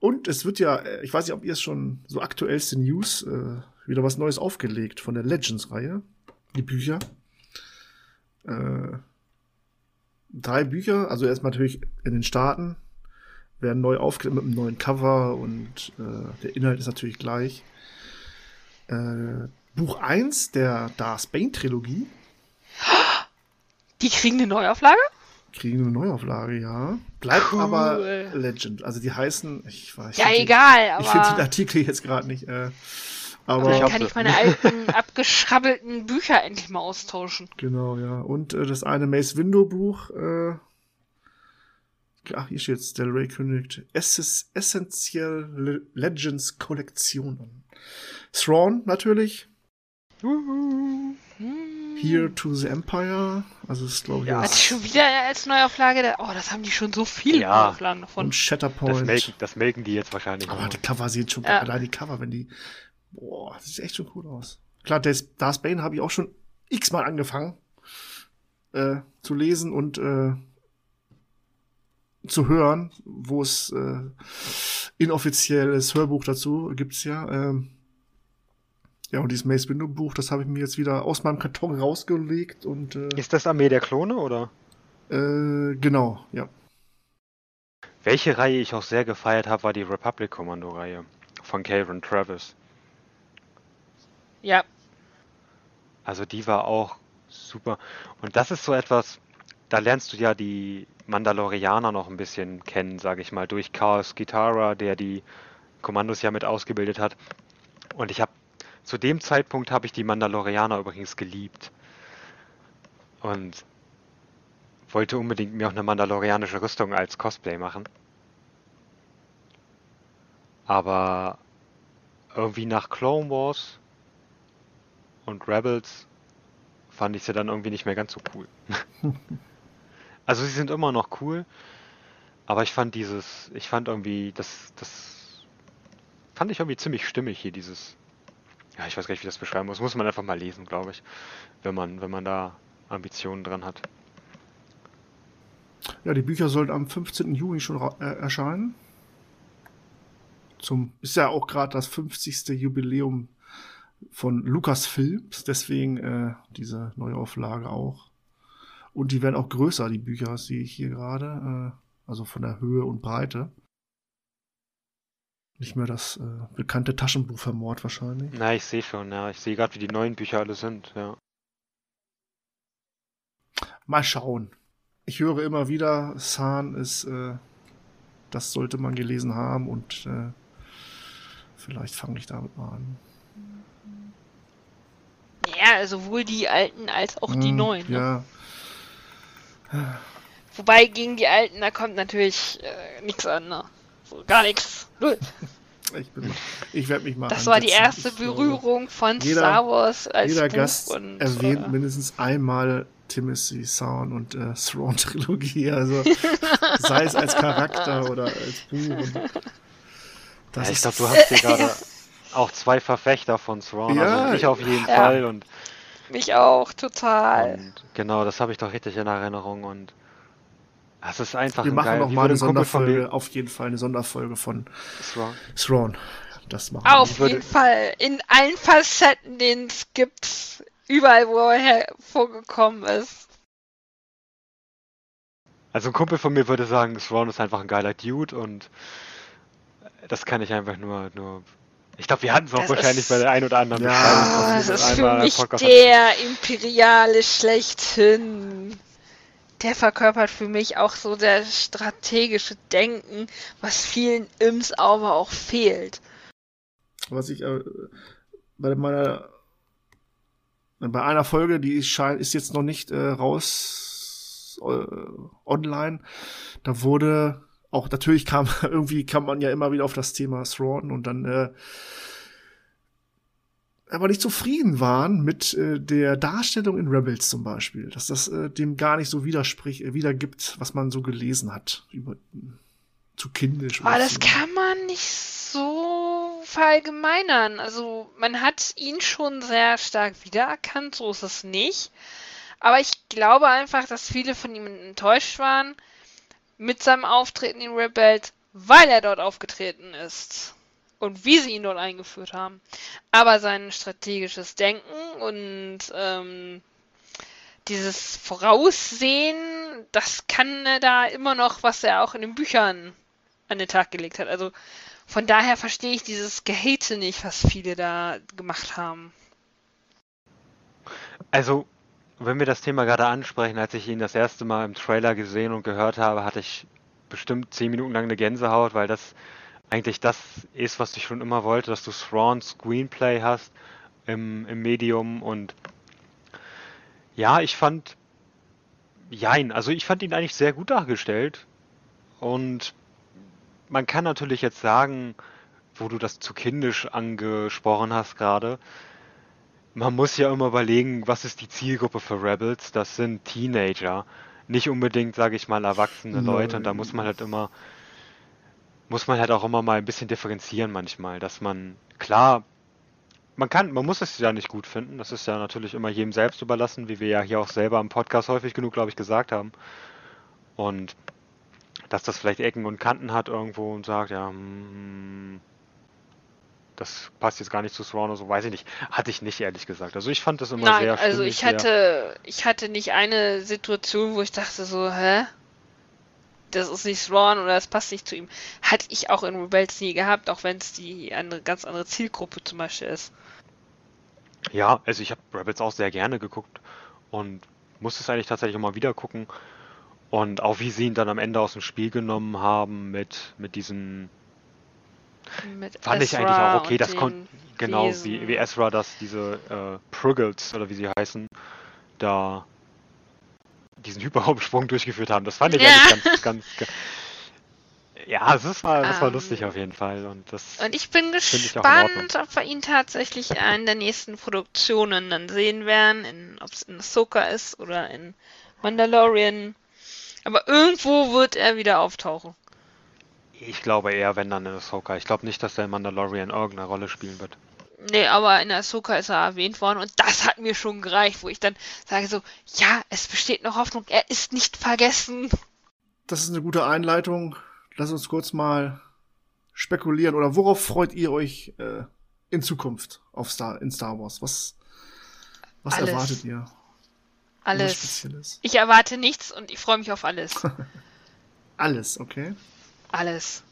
Und es wird ja, äh, ich weiß nicht, ob ihr es schon so aktuellste News, äh, wieder was Neues aufgelegt von der Legends-Reihe. Die Bücher. Äh, drei Bücher, also erstmal natürlich in den Staaten, werden neu aufgelegt mit einem neuen Cover und äh, der Inhalt ist natürlich gleich. Äh, Buch 1 der Darth Bane-Trilogie Die kriegen eine Neuauflage? Kriegen eine Neuauflage, ja. Bleibt Cool. aber Legend. Also die heißen, ich weiß Ja, egal, Ich finde aber- den Artikel jetzt gerade nicht. Äh, Aber aber dann kann ich meine alten, abgeschrabbelten Bücher endlich mal austauschen. Genau, ja. Und äh, das eine Mace Window Buch, äh, ach, hier steht's, Del Rey kündigt Esses Essential Le Legends Kollektion an. Thrawn natürlich. Here to the Empire. Also ist glaube ich Hat das- schon wieder als Neuauflage? Da, oh, das haben die schon so viele Ja. Neuauflagen davon. und Das Shatterpoint. melken, das melken die jetzt wahrscheinlich. Aber noch. die Cover sehen schon, Ja. allein die Cover, wenn die, boah, das sieht echt schon cool aus. Klar, Des- Darth Bane habe ich auch schon x-mal angefangen äh, zu lesen und äh, zu hören, wo es äh, inoffizielles Hörbuch dazu gibt's ja. Ähm, ja, und dieses Mace Window Buch, das habe ich mir jetzt wieder aus meinem Karton rausgelegt und äh, Ist das Armee der Klone oder? äh, genau, ja. Welche Reihe ich auch sehr gefeiert habe, war die Republic Kommando Reihe von Calvin Travis. Ja. Also die war auch super. Und das ist so etwas, da lernst du ja die Mandalorianer noch ein bisschen kennen, sage ich mal, durch Chaos Gitara, der die Kommandos ja mit ausgebildet hat. Und ich habe zu dem Zeitpunkt habe ich die Mandalorianer übrigens geliebt. Und wollte unbedingt mir auch eine mandalorianische Rüstung als Cosplay machen. Aber irgendwie nach Clone Wars und Rebels fand ich sie dann irgendwie nicht mehr ganz so cool. also sie sind immer noch cool, aber ich fand dieses, ich fand irgendwie, das, das fand ich irgendwie ziemlich stimmig hier, dieses, ja, ich weiß gar nicht, wie ich das beschreiben muss, muss man einfach mal lesen, glaube ich, wenn man, wenn man da Ambitionen dran hat. Ja, die Bücher sollten am 15. Juni schon äh, erscheinen. Zum, ist ja auch gerade das 50. Jubiläum von Lucasfilms, deswegen äh, diese Neuauflage auch. Und die werden auch größer, die Bücher, sehe ich hier gerade. Äh, also von der Höhe und Breite. Nicht mehr das äh, bekannte Taschenbuchvermord wahrscheinlich. Na, ich sehe schon, ja, ich sehe gerade, wie die neuen Bücher alle sind, ja. Mal schauen. Ich höre immer wieder, San ist, äh, das sollte man gelesen haben und äh, vielleicht fange ich damit mal an. Ja, sowohl die alten als auch die Hm, neuen. Ne? Ja. Wobei gegen die alten, da kommt natürlich äh, nichts an. Ne? So, gar nichts. Null. Ich, bin- ich werde mich mal. Das war die erste Ich glaube, Berührung von jeder- Star Wars als Jeder Buch Gast und, erwähnt äh, mindestens einmal Timothy Sound und äh, Thrawn Trilogie, also sei es als Charakter oder als Buch. Und das ja, ich ist- glaube, du hast hier gerade auch zwei Verfechter von Thrawn, Ja, also ich auf jeden ja. Fall und Mich auch, total. Und genau, das habe ich doch richtig in Erinnerung und es ist einfach Wir ein machen geil. noch wie mal würde eine Sonderfolge, auf jeden Fall eine Sonderfolge von Thrawn. Thrawn. Das machen wir. Auf jeden Fall. In allen Facetten, den es gibt. Überall, wo er hervorgekommen ist. Also ein Kumpel von mir würde sagen, Thrawn ist einfach ein geiler Dude und das kann ich einfach nur, nur. Ich glaube, wir hatten es auch Das wahrscheinlich ist- bei der ein oder anderen Ja. Oh, das das ist für mich Podcast der Imperiale schlechthin. Der verkörpert für mich auch so das strategische Denken, was vielen Imps aber auch fehlt. Was ich äh, bei meiner bei einer Folge, die scheint, ist jetzt noch nicht äh, raus äh, online. Da wurde auch natürlich kam irgendwie kam man ja immer wieder auf das Thema Thrawn und dann äh, aber nicht zufrieden waren mit äh, der Darstellung in Rebels zum Beispiel, dass das äh, dem gar nicht so widerspricht, äh, wiedergibt, was man so gelesen hat über zu kindisch. Aber oder das zu- kann man nicht so verallgemeinern. Also man hat ihn schon sehr stark wiedererkannt, so ist es nicht. Aber ich glaube einfach, dass viele von ihm enttäuscht waren mit seinem Auftreten in Rebels, weil er dort aufgetreten ist. Und wie sie ihn dort eingeführt haben. Aber sein strategisches Denken und ähm, dieses Voraussehen, das kann er da immer noch, was er auch in den Büchern an den Tag gelegt hat. Also von daher verstehe ich dieses Gehate nicht, was viele da gemacht haben. Also, wenn wir das Thema gerade ansprechen, als ich ihn das erste Mal im Trailer gesehen und gehört habe, hatte ich bestimmt zehn Minuten lang eine Gänsehaut, weil das eigentlich das ist, was ich schon immer wollte, dass du Thrawn Screenplay hast im, im Medium und ja, ich fand, jein, also ich fand ihn eigentlich sehr gut dargestellt und man kann natürlich jetzt sagen, wo du das zu kindisch angesprochen hast gerade, man muss ja immer überlegen, was ist die Zielgruppe für Rebels? Das sind Teenager, nicht unbedingt, sage ich mal, erwachsene Leute. Und da muss man halt immer, muss man halt auch immer mal ein bisschen differenzieren manchmal, dass man, klar, man kann, man muss es ja nicht gut finden. Das ist ja natürlich immer jedem selbst überlassen, wie wir ja hier auch selber im Podcast häufig genug, glaube ich, gesagt haben. Und dass das vielleicht Ecken und Kanten hat irgendwo und sagt, ja, hm, das passt jetzt gar nicht zu oder so, weiß ich nicht. Hatte ich nicht, ehrlich gesagt. Also ich fand das immer Nein, sehr also stimmig, ich hatte, ich hatte nicht eine Situation, wo ich dachte so, hä? Das ist nicht Thrawn oder das passt nicht zu ihm. Hatte ich auch in Rebels nie gehabt, auch wenn es die andere, ganz andere Zielgruppe zum Beispiel ist. Ja, also ich habe Rebels auch sehr gerne geguckt und muss es eigentlich tatsächlich immer wieder gucken. Und auch wie sie ihn dann am Ende aus dem Spiel genommen haben mit, mit diesen. Mit Fand ich eigentlich Ezra auch okay, das konnte. Genau, wie, wie Ezra, dass diese äh, Pruggles oder wie sie heißen, da diesen Hyperraumsprung durchgeführt haben. Das fand ich Ja. eigentlich ganz, ganz, ganz. Ja, das war, das war Ähm, lustig auf jeden Fall. Und das Und ich bin finde ich gespannt, ob wir ihn tatsächlich in der nächsten Produktionen dann sehen werden, ob es in Ahsoka ist oder in Mandalorian. Aber irgendwo wird er wieder auftauchen. Ich glaube eher, wenn dann in Ahsoka. Ich glaube nicht, dass der in Mandalorian irgendeine Rolle spielen wird. Nee, aber in Ahsoka ist er erwähnt worden und das hat mir schon gereicht, wo ich dann sage so, ja, es besteht noch Hoffnung, er ist nicht vergessen. Das ist eine gute Einleitung. Lass uns kurz mal spekulieren. Oder worauf freut ihr euch äh, in Zukunft auf Star, in Star Wars? Was, was Alles. erwartet ihr? Alles. Ich erwarte nichts und ich freue mich auf alles. Alles, okay. Alles.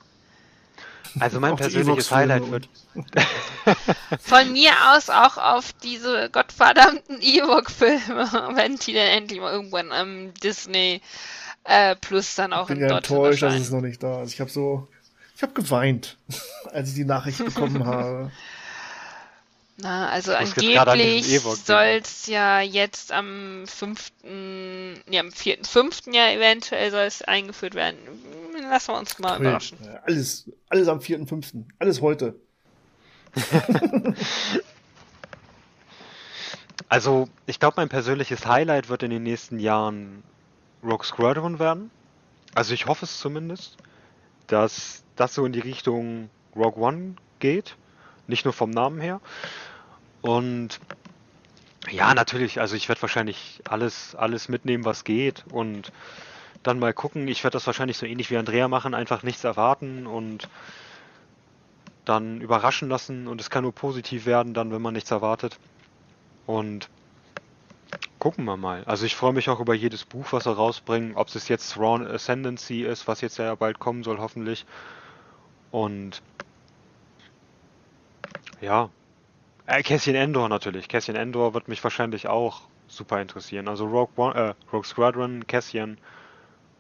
Also mein persönliches Highlight wird. Von mir aus auch auf diese gottverdammten Ewok-Filme, wenn die dann endlich mal irgendwann am Disney äh, Plus dann auch Ich bin in ja enttäuscht, dass es noch nicht da ist. Ich habe so, ich habe geweint, als ich die Nachricht bekommen habe. Na, also angeblich denken. soll es ja jetzt am 5., ja, am 4.5. ja eventuell soll es eingeführt werden. Lassen wir uns mal überraschen. Ja, Alles, alles am 4.5. Alles heute. Also, ich glaube, mein persönliches Highlight wird in den nächsten Jahren Rogue Squadron werden. Also, ich hoffe es zumindest, dass das so in die Richtung Rogue One geht. Nicht nur vom Namen her. Und ja, natürlich, also ich werde wahrscheinlich alles, alles mitnehmen, was geht. Und dann mal gucken. Ich werde das wahrscheinlich so ähnlich wie Andrea machen, einfach nichts erwarten und dann überraschen lassen. Und es kann nur positiv werden, dann, wenn man nichts erwartet. Und gucken wir mal. Also ich freue mich auch über jedes Buch, was sie rausbringen. Ob es jetzt Thrawn Ascendancy ist, was jetzt ja bald kommen soll, hoffentlich. Und ja. Äh, Cassian Endor natürlich. Cassian Endor wird mich wahrscheinlich auch super interessieren. Also Rogue, One, äh, Rogue Squadron, Cassian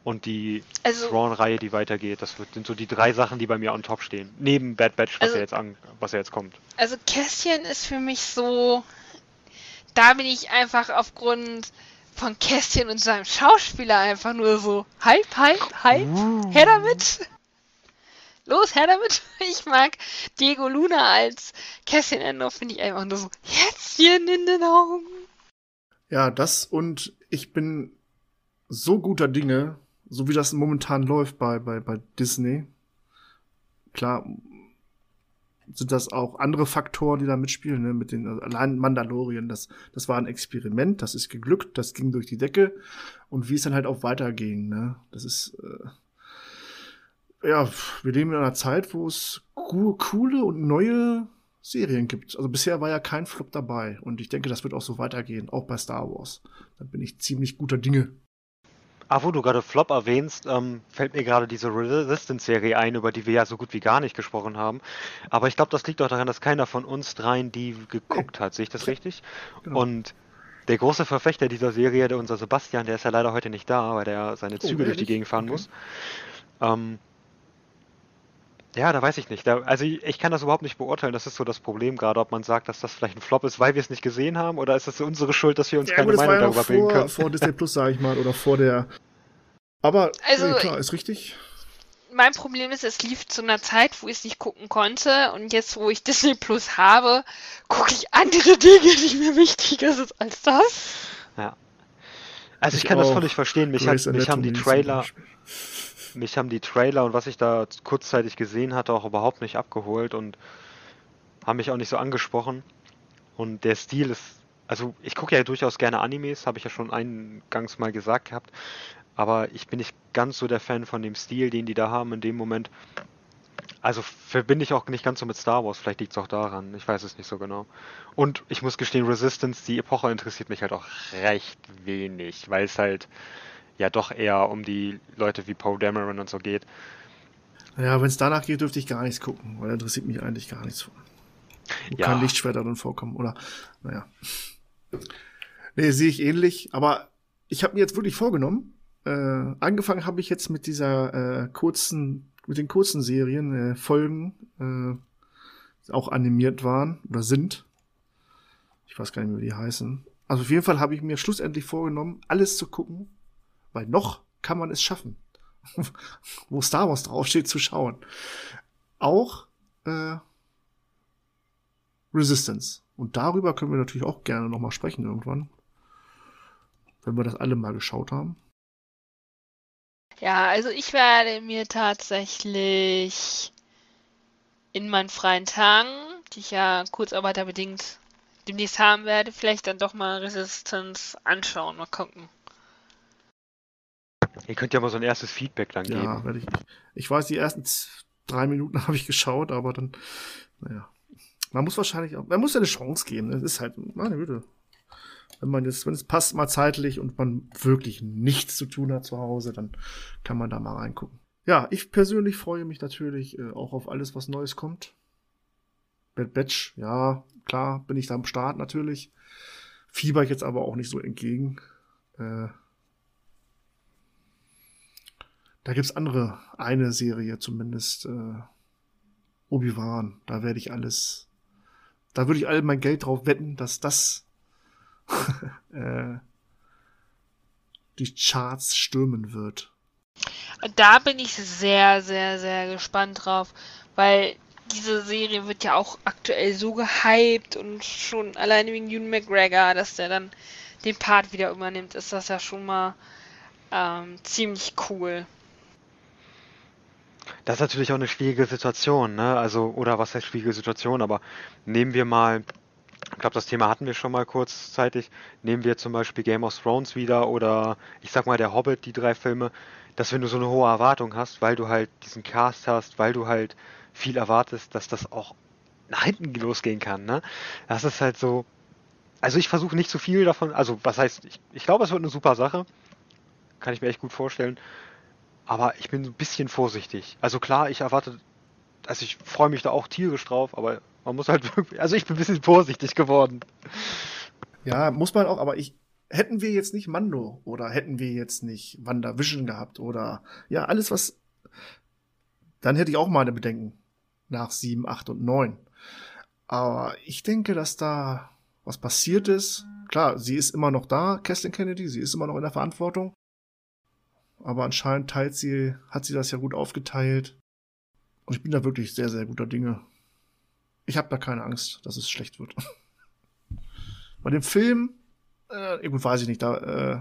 und die Also- Thrawn-Reihe, die weitergeht. Das sind so die drei Sachen, die bei mir on top stehen. Neben Bad Batch, was Also- ja jetzt an, was ja jetzt kommt. Also Kästchen ist für mich so, da bin ich einfach aufgrund von Kästchen und seinem Schauspieler einfach nur so, hype, hype, hype, her damit. Los, her damit. Ich mag Diego Luna als Kästchen Endo, finde ich einfach nur so, Herzchen in den Augen. Ja, das und ich bin so guter Dinge, so wie das momentan läuft bei, bei, bei Disney. Klar sind das auch andere Faktoren, die da mitspielen, ne? mit den allein Mandalorien, das, das war ein Experiment, das ist geglückt, das ging durch die Decke und wie es dann halt auch weiterging, ne? Das ist äh, ja, wir leben in einer Zeit, wo es co coole und neue Serien gibt. Also bisher war ja kein Flop dabei und ich denke, das wird auch so weitergehen, auch bei Star Wars. Da bin ich ziemlich guter Dinge. Ah, wo du gerade Flop erwähnst, ähm, fällt mir gerade diese Resistance-Serie ein, über die wir ja so gut wie gar nicht gesprochen haben. Aber ich glaube, das liegt auch daran, dass keiner von uns dreien die geguckt hat. Sehe ich das richtig? Genau. Und der große Verfechter dieser Serie, der unser Sebastian, der ist ja leider heute nicht da, weil der seine Oh, Züge durch die? Gegend fahren Okay. muss. Ähm, ja, da weiß ich nicht. Da, also ich, ich kann das überhaupt nicht beurteilen. Das ist so das Problem gerade, ob man sagt, dass das vielleicht ein Flop ist, weil wir es nicht gesehen haben, oder ist das unsere Schuld, dass wir uns Ja, keine gut, Meinung darüber bilden vor, können? vor Disney Plus, sage ich mal, oder vor der. Aber Also, nee, klar, ist richtig. Mein Problem ist, es lief zu einer Zeit, wo ich es nicht gucken konnte und jetzt, wo ich Disney Plus habe, gucke ich andere Dinge, die mir wichtiger sind als das. Ja. Also ich, Ich kann das völlig verstehen. Mich, hat, mich haben die Trailer. Mich haben die Trailer und was ich da kurzzeitig gesehen hatte, auch überhaupt nicht abgeholt und haben mich auch nicht so angesprochen. Und der Stil ist, also ich gucke ja durchaus gerne Animes, habe ich ja schon eingangs mal gesagt gehabt, aber ich bin nicht ganz so der Fan von dem Stil, den die da haben in dem Moment. Also verbinde ich auch nicht ganz so mit Star Wars, vielleicht liegt es auch daran, ich weiß es nicht so genau. Und ich muss gestehen, Resistance, die Epoche interessiert mich halt auch recht wenig, weil es halt ja doch eher um die Leute wie Poe Dameron und so geht. Ja, wenn es danach geht, dürfte ich gar nichts gucken, weil da interessiert mich eigentlich gar nichts von. Ja. kein Lichtschwerter drin vorkommen, oder? Naja. Nee, sehe ich ähnlich, aber ich habe mir jetzt wirklich vorgenommen, äh, angefangen habe ich jetzt mit dieser äh, kurzen, mit den kurzen Serien, äh, Folgen, äh, auch animiert waren oder sind. Ich weiß gar nicht mehr, wie die heißen. Also auf jeden Fall habe ich mir schlussendlich vorgenommen, alles zu gucken, weil noch kann man es schaffen, wo Star Wars draufsteht, zu schauen. Auch äh, Resistance. Und darüber können wir natürlich auch gerne nochmal sprechen irgendwann. Wenn wir das alle mal geschaut haben. Ja, also ich werde mir tatsächlich in meinen freien Tagen, die ich ja kurzarbeiterbedingt demnächst haben werde, vielleicht dann doch mal Resistance anschauen, mal gucken. Ihr könnt ja mal so ein erstes Feedback dann Ja, geben. werde ich. Ich weiß, die ersten drei Minuten habe ich geschaut, aber dann, naja. Man muss wahrscheinlich auch, man muss ja eine Chance geben. Das ist halt, meine Güte. Wenn man jetzt, wenn es passt mal zeitlich und man wirklich nichts zu tun hat zu Hause, dann kann man da mal reingucken. Ja, ich persönlich freue mich natürlich äh, auch auf alles, was Neues kommt. Bad Batch, ja, klar, bin ich da am Start natürlich. Fieber ich jetzt aber auch nicht so entgegen. Äh, da gibt's andere, eine Serie zumindest, äh, Obi-Wan. Da werde ich alles Da würde ich all mein Geld drauf wetten, dass das äh, die Charts stürmen wird. Da bin ich sehr, sehr, sehr gespannt drauf, weil diese Serie wird ja auch aktuell so gehypt und schon alleine wegen Ewan McGregor, dass der dann den Part wieder übernimmt, ist das ja schon mal ähm, ziemlich cool. Das ist natürlich auch eine schwierige Situation, ne? Also, oder was heißt schwierige Situation, aber nehmen wir mal, ich glaube, das Thema hatten wir schon mal kurzzeitig, nehmen wir zum Beispiel Game of Thrones wieder oder ich sag mal der Hobbit, die drei Filme, dass wenn du so eine hohe Erwartung hast, weil du halt diesen Cast hast, weil du halt viel erwartest, dass das auch nach hinten losgehen kann, ne? Das ist halt so, also ich versuche nicht zu viel davon, also was heißt, ich, ich glaube, es wird eine super Sache, kann ich mir echt gut vorstellen, aber ich bin ein bisschen vorsichtig. Also klar, ich erwarte, also ich freue mich da auch tierisch drauf, aber man muss halt wirklich, also ich bin ein bisschen vorsichtig geworden. Ja, muss man auch, aber ich, hätten wir jetzt nicht Mando oder hätten wir jetzt nicht WandaVision gehabt oder ja, alles was, dann hätte ich auch meine Bedenken nach 7, 8 und 9. Aber ich denke, dass da was passiert ist. Klar, sie ist immer noch da, Kathleen Kennedy, sie ist immer noch in der Verantwortung. Aber anscheinend teilt sie, hat sie das ja gut aufgeteilt. Und ich bin da wirklich sehr, sehr guter Dinge. Ich habe da keine Angst, dass es schlecht wird. Bei dem Film, äh, gut, weiß ich nicht, da äh,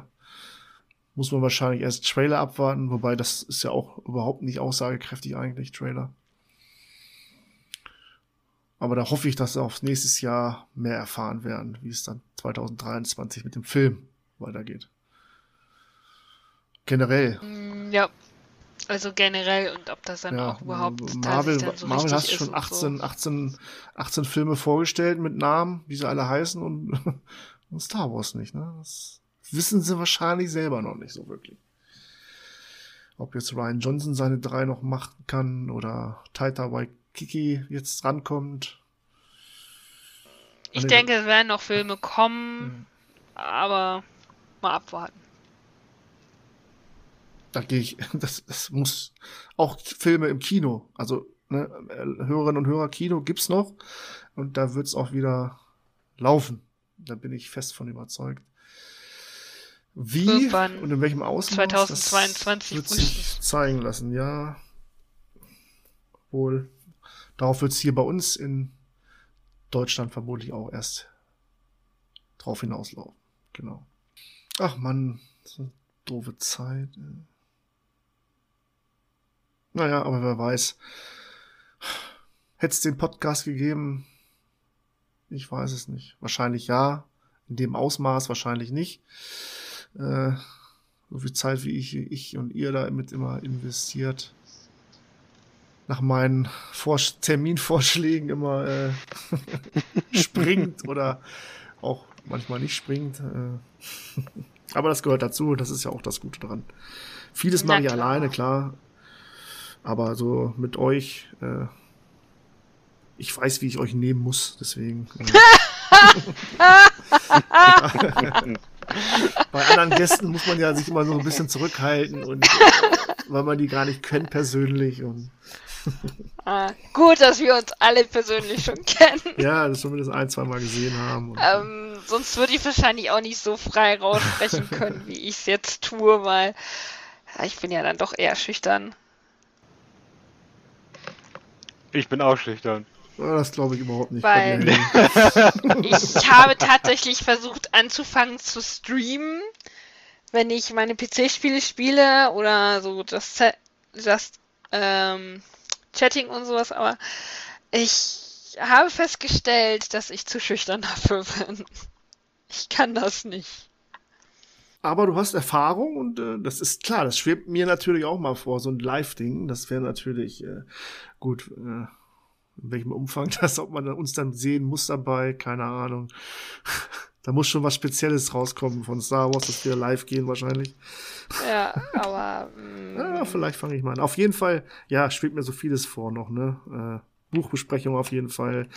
muss man wahrscheinlich erst Trailer abwarten, wobei das ist ja auch überhaupt nicht aussagekräftig eigentlich, Trailer. Aber da hoffe ich, dass wir aufs nächstes Jahr mehr erfahren werden, wie es dann 2023 mit dem Film weitergeht. Generell. Ja, also generell und ob das dann ja, auch überhaupt Marvel, dann so Marvel hast schon ist 18, so. 18, 18 Filme vorgestellt mit Namen, wie sie alle heißen und, und Star Wars nicht. Ne? Das wissen sie wahrscheinlich selber noch nicht so wirklich. Ob jetzt Ryan Johnson seine drei noch machen kann oder Taita Waikiki jetzt rankommt. Ich denke, es werden noch Filme kommen, aber mal abwarten. Da gehe ich, das, das muss auch Filme im Kino, also ne, äh, Hörerinnen und Hörer Kino gibt's noch und da wird's auch wieder laufen. Da bin ich fest von überzeugt. Wie Irgendwann und in welchem Ausmaß 2022 das wird sich zeigen lassen, ja. Wohl. Darauf wird's hier bei uns in Deutschland vermutlich auch erst drauf hinauslaufen. Genau. Ach man, so eine doofe Zeit. Naja, aber wer weiß. Hätte es den Podcast gegeben? Ich weiß es nicht. Wahrscheinlich ja. In dem Ausmaß wahrscheinlich nicht. Äh, so viel Zeit, wie ich, ich und ihr da mit immer investiert. Nach meinen Vor Terminvorschlägen immer äh, springt oder auch manchmal nicht springt. Äh. Aber das gehört dazu. Das ist ja auch das Gute daran. Vieles Na mache ich klar. alleine, klar. Aber so mit euch, äh, ich weiß, wie ich euch nehmen muss, deswegen. Äh, bei anderen Gästen muss man ja sich immer so ein bisschen zurückhalten und weil man die gar nicht kennt persönlich und Ah, gut, dass wir uns alle persönlich schon kennen. ja, das zumindest ein, zwei Mal gesehen haben. Ähm, sonst würde ich wahrscheinlich auch nicht so frei raussprechen können, wie ich es jetzt tue, weil ja, ich bin ja dann doch eher schüchtern. Ich bin auch schüchtern. Das glaube ich überhaupt nicht. Weil- bei dir. Ich habe tatsächlich versucht anzufangen zu streamen, wenn ich meine PC-Spiele spiele oder so das, das ähm, Chatting und sowas, aber ich habe festgestellt, dass ich zu schüchtern dafür bin. Ich kann das nicht. Aber du hast Erfahrung und äh, das ist klar, das schwebt mir natürlich auch mal vor, so ein Live-Ding. Das wäre natürlich äh, gut. Äh, in welchem Umfang das, ob man uns dann sehen muss dabei, keine Ahnung. da muss schon was Spezielles rauskommen von Star Wars, dass wir live gehen wahrscheinlich. Ja, aber mm, Ja, vielleicht fange ich mal an. Auf jeden Fall, ja, schwebt mir so vieles vor noch, ne? Äh, Buchbesprechung auf jeden Fall.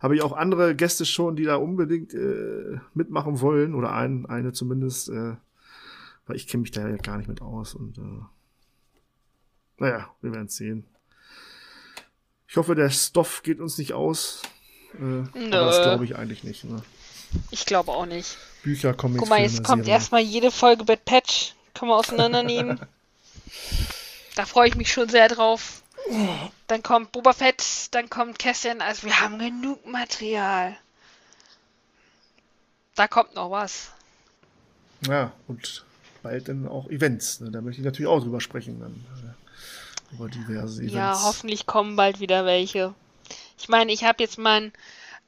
Habe ich auch andere Gäste schon, die da unbedingt äh, mitmachen wollen, oder ein, eine zumindest, äh, weil ich kenne mich da ja gar nicht mit aus und äh, naja, wir werden sehen. Ich hoffe, der Stoff geht uns nicht aus. Äh, Nö. aber das glaube ich eigentlich nicht. Ne? Ich glaube auch nicht. Bücher, Comics, Guck mal, Filme, jetzt kommt Serien. erstmal jede Folge Bad Patch. Können wir auseinandernehmen. da freue ich mich schon sehr drauf. Dann kommt Boba Fett, dann kommt Cassian. Also wir haben genug Material. Da kommt noch was. Ja, und bald dann auch Events. Ne? Da möchte ich natürlich auch drüber sprechen. Dann, äh, über diverse Events. Ja, hoffentlich kommen bald wieder welche. Ich meine, ich habe jetzt mein,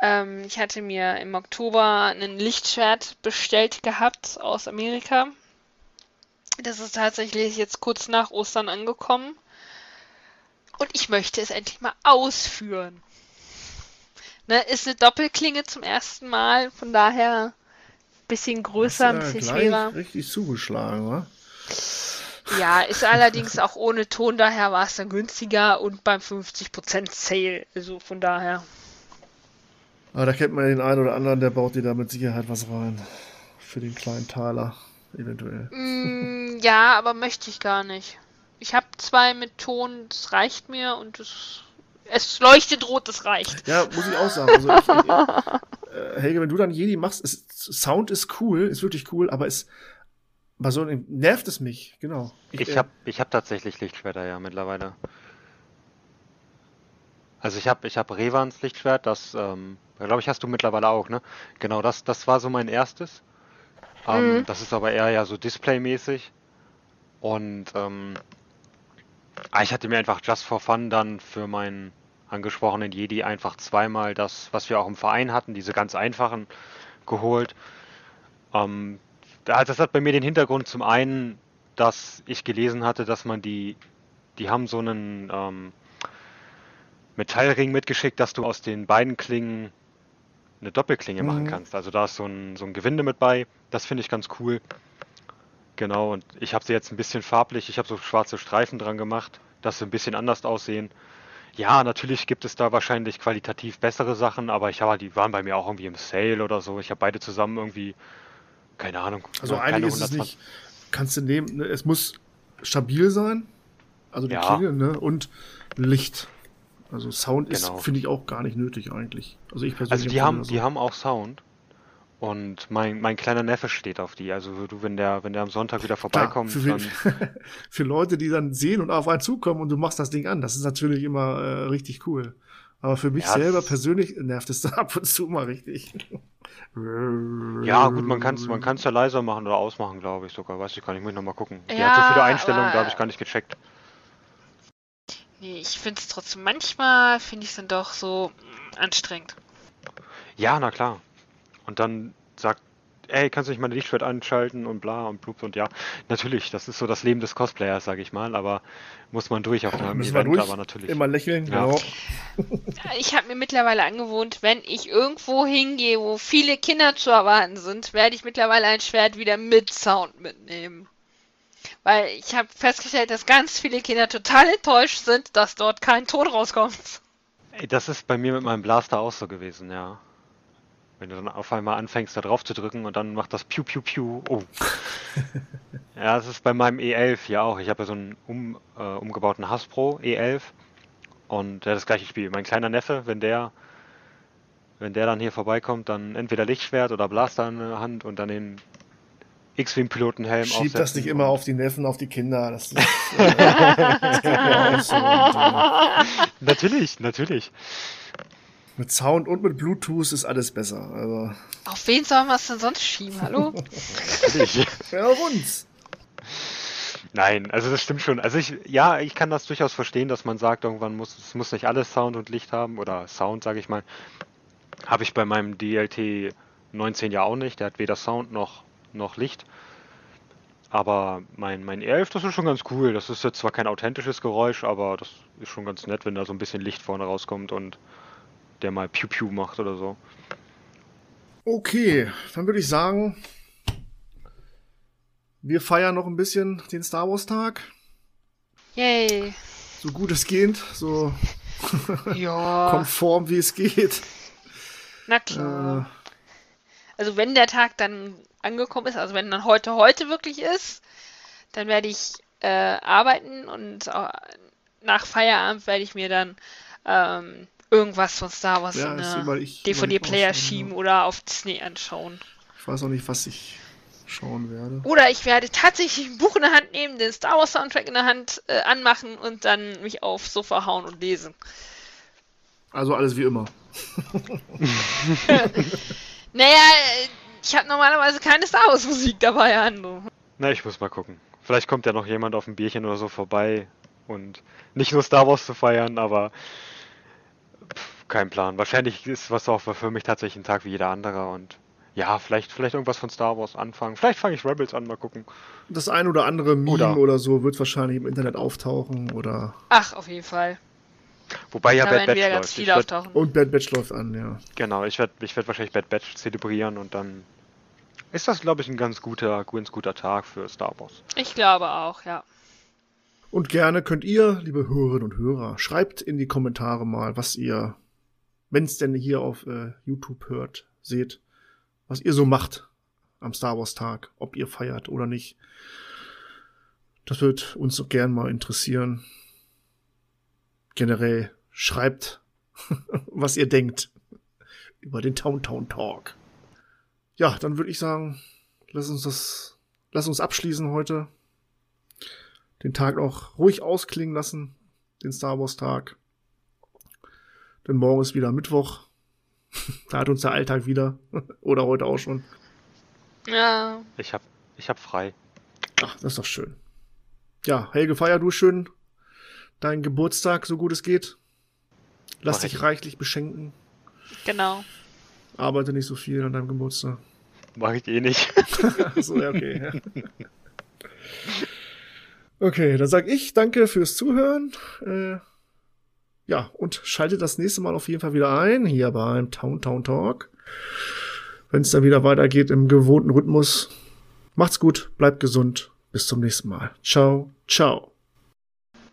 ähm, ich hatte mir im Oktober ein Lichtschwert bestellt gehabt aus Amerika. Das ist tatsächlich jetzt kurz nach Ostern angekommen. Und ich möchte es endlich mal ausführen. Ne, ist eine Doppelklinge zum ersten Mal, von daher bisschen größer, ein bisschen schwerer. richtig zugeschlagen, wa? Ja, ist allerdings auch ohne Ton, daher war es dann günstiger und beim 50% Sale. Also von daher. Aber da kennt man den einen oder anderen, der baut dir da mit Sicherheit was rein. Für den kleinen Taler, eventuell. Mm, ja, aber möchte ich gar nicht. Ich habe zwei mit Ton, das reicht mir und es, es leuchtet rot, das reicht. Ja, muss ich auch sagen. Also ich, ich, äh, Helge, wenn du dann Jedi machst, es, Sound ist cool, ist wirklich cool, aber es bei so einem nervt es mich, genau. Ich äh, habe ich hab tatsächlich Lichtschwerter ja mittlerweile. Also ich habe ich hab Revans Lichtschwert, das ähm, glaube ich hast du mittlerweile auch, ne? Genau, das, das war so mein erstes. Ähm, Mhm. Das ist aber eher ja so Displaymäßig. Und ähm, ah, ich hatte mir einfach just for fun dann für meinen angesprochenen Jedi einfach zweimal das, was wir auch im Verein hatten, diese ganz einfachen, geholt. Ähm, da- das hat bei mir den Hintergrund zum einen, dass ich gelesen hatte, dass man die, die haben so einen ähm, Metallring mitgeschickt, dass du aus den beiden Klingen eine Doppelklinge machen Mhm. kannst. Also da ist so ein, so ein Gewinde mit bei. Das finde ich ganz cool. Genau, und ich habe sie jetzt ein bisschen farblich, ich habe so schwarze Streifen dran gemacht, dass sie ein bisschen anders aussehen. Ja, natürlich gibt es da wahrscheinlich qualitativ bessere Sachen, aber ich habe, die waren bei mir auch irgendwie im Sale oder so. Ich habe beide zusammen irgendwie, keine Ahnung, Also keine einiges ist 120 nicht, kannst du nehmen, ne, es muss stabil sein, also die Ja. Klinge, ne, und Licht. Also Sound Genau. ist, finde ich, auch gar nicht nötig eigentlich. Also ich persönlich Also die haben, das die so. haben auch Sound. Und mein, mein kleiner Neffe steht auf die. Also du, wenn der, wenn der am Sonntag wieder Klar, vorbeikommt, für, dann. für Leute, die dann sehen und auf einen zukommen und du machst das Ding an, das ist natürlich immer äh, richtig cool. Aber für mich Ja, selber persönlich nervt es dann ab und zu mal richtig. Ja, gut, man kann es man kann's ja leiser machen oder ausmachen, glaube ich sogar. Weiß ich gar nicht, muss ich nochmal gucken. Die Ja, hat so viele Einstellungen, aber- da habe ich gar nicht gecheckt. Nee, ich finde es trotzdem, manchmal finde ich es dann doch so mm, anstrengend. Ja, na klar. Und dann sagt, ey, kannst du nicht meine Lichtschwert anschalten und bla und blub und ja. Natürlich, das ist so das Leben des Cosplayers, sage ich mal, aber muss man durch auf einem Müssen Event, durch? aber natürlich. Immer lächeln, Ja. genau. Ich habe mir mittlerweile angewohnt, wenn ich irgendwo hingehe, wo viele Kinder zu erwarten sind, werde ich mittlerweile ein Schwert wieder mit Sound mitnehmen. Weil ich habe festgestellt, dass ganz viele Kinder total enttäuscht sind, dass dort kein Ton rauskommt. Ey, das ist bei mir mit meinem Blaster auch so gewesen, ja. Wenn du dann auf einmal anfängst, da drauf zu drücken und dann macht das Piu Piu Piu. Oh. ja, das ist bei meinem E11 hier auch. Ich habe ja so einen um, äh, umgebauten Hasbro E11 und der hat das gleiche Spiel. Mein kleiner Neffe, wenn der wenn der dann hier vorbeikommt, dann entweder Lichtschwert oder Blaster in der Hand und dann den X-Wing-Pilotenhelm Schieb das nicht immer auf die Neffen, auf die Kinder. Das, ist, äh, das so. Und, äh, Natürlich, natürlich. Mit Sound und mit Bluetooth ist alles besser. Also, Auf wen sollen wir es denn sonst schieben? Hallo? ja, auf uns. Nein, also das stimmt schon. Also ich, ja, ich kann das durchaus verstehen, dass man sagt, irgendwann muss, es muss nicht alles Sound und Licht haben oder Sound, sage ich mal. Habe ich bei meinem DLT 19 ja auch nicht. Der hat weder Sound noch, noch Licht. Aber mein, mein E11, das ist schon ganz cool. Das ist jetzt zwar kein authentisches Geräusch, aber das ist schon ganz nett, wenn da so ein bisschen Licht vorne rauskommt und der mal Piu Piu macht oder so. Okay, dann würde ich sagen, wir feiern noch ein bisschen den Star Wars Tag. Yay. So gut es geht, so Ja. konform wie es geht. Na klar. Äh, Also wenn der Tag dann angekommen ist, also wenn dann heute heute wirklich ist, dann werde ich äh, arbeiten und nach Feierabend werde ich mir dann ähm, irgendwas von Star Wars Ja, in eine DVD-Player schieben oder auf Disney anschauen. Ich weiß auch nicht, was ich schauen werde. Oder ich werde tatsächlich ein Buch in der Hand nehmen, den Star Wars Soundtrack in der Hand äh, anmachen und dann mich aufs Sofa hauen und lesen. Also alles wie immer. Naja, äh, ich habe normalerweise keine Star Wars Musik dabei, Ando. Na, ich muss mal gucken. Vielleicht kommt ja noch jemand auf ein Bierchen oder so vorbei und nicht nur Star Wars zu feiern, aber pff, kein Plan. Wahrscheinlich ist was auch für mich tatsächlich ein Tag wie jeder andere und ja, vielleicht, vielleicht irgendwas von Star Wars anfangen. Vielleicht fange ich Rebels an, mal gucken. Das ein oder andere Meme Oder- oder, so wird wahrscheinlich im Internet auftauchen oder. Ach, auf jeden Fall. Wobei ja Da Bad Batch ganz läuft. Viele werd, auftauchen. Und Bad Batch läuft an, ja. genau, ich werde ich werd wahrscheinlich Bad Batch zelebrieren und dann ist das, glaube ich, ein ganz guter, ganz guter Tag für Star Wars. Ich glaube auch, ja. Und gerne könnt ihr, liebe Hörerinnen und Hörer, schreibt in die Kommentare mal, was ihr, wenn es denn hier auf äh, YouTube hört, seht, was ihr so macht am Star Wars Tag, ob ihr feiert oder nicht. Das wird uns so gern mal interessieren. Generell schreibt, was ihr denkt über den Town Town Talk. Ja, dann würde ich sagen, lass uns das, lass uns abschließen heute den Tag noch ruhig ausklingen lassen, den Star Wars Tag. Denn morgen ist wieder Mittwoch. da hat uns der Alltag wieder. Oder heute auch schon. Ja. Ich hab, ich hab frei. Ach, das ist doch schön. Ja, Helge, feier du schön deinen Geburtstag, so gut es geht. Lass Mach dich ich. reichlich beschenken. Genau. Arbeite nicht so viel an deinem Geburtstag. Mach ich eh nicht. so, ja, okay. Okay, dann sag ich danke fürs Zuhören. Äh, ja, und schaltet das nächste Mal auf jeden Fall wieder ein, hier beim Town Town Talk. Wenn es dann wieder weitergeht im gewohnten Rhythmus. Macht's gut, bleibt gesund. Bis zum nächsten Mal. Ciao, ciao.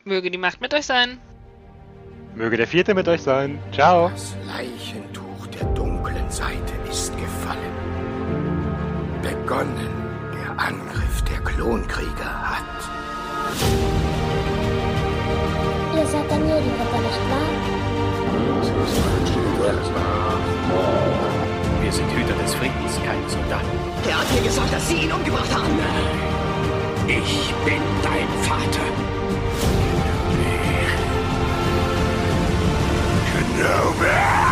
Möge die Macht mit euch sein. Möge der Vierte mit euch sein. Ciao. Das Leichentuch der dunklen Seite ist gefallen. Begonnen der Angriff der Klonkrieger hat. Ihr seid Daniel-Ritter, nicht wahr? Wir sind Hüter des Friedens, keine Soldaten. Er hat mir gesagt, dass Sie ihn umgebracht haben. Ich bin dein Vater. Kenobi.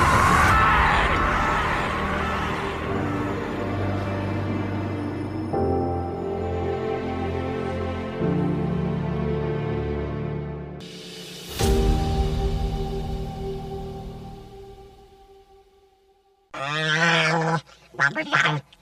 Bumper Bottle.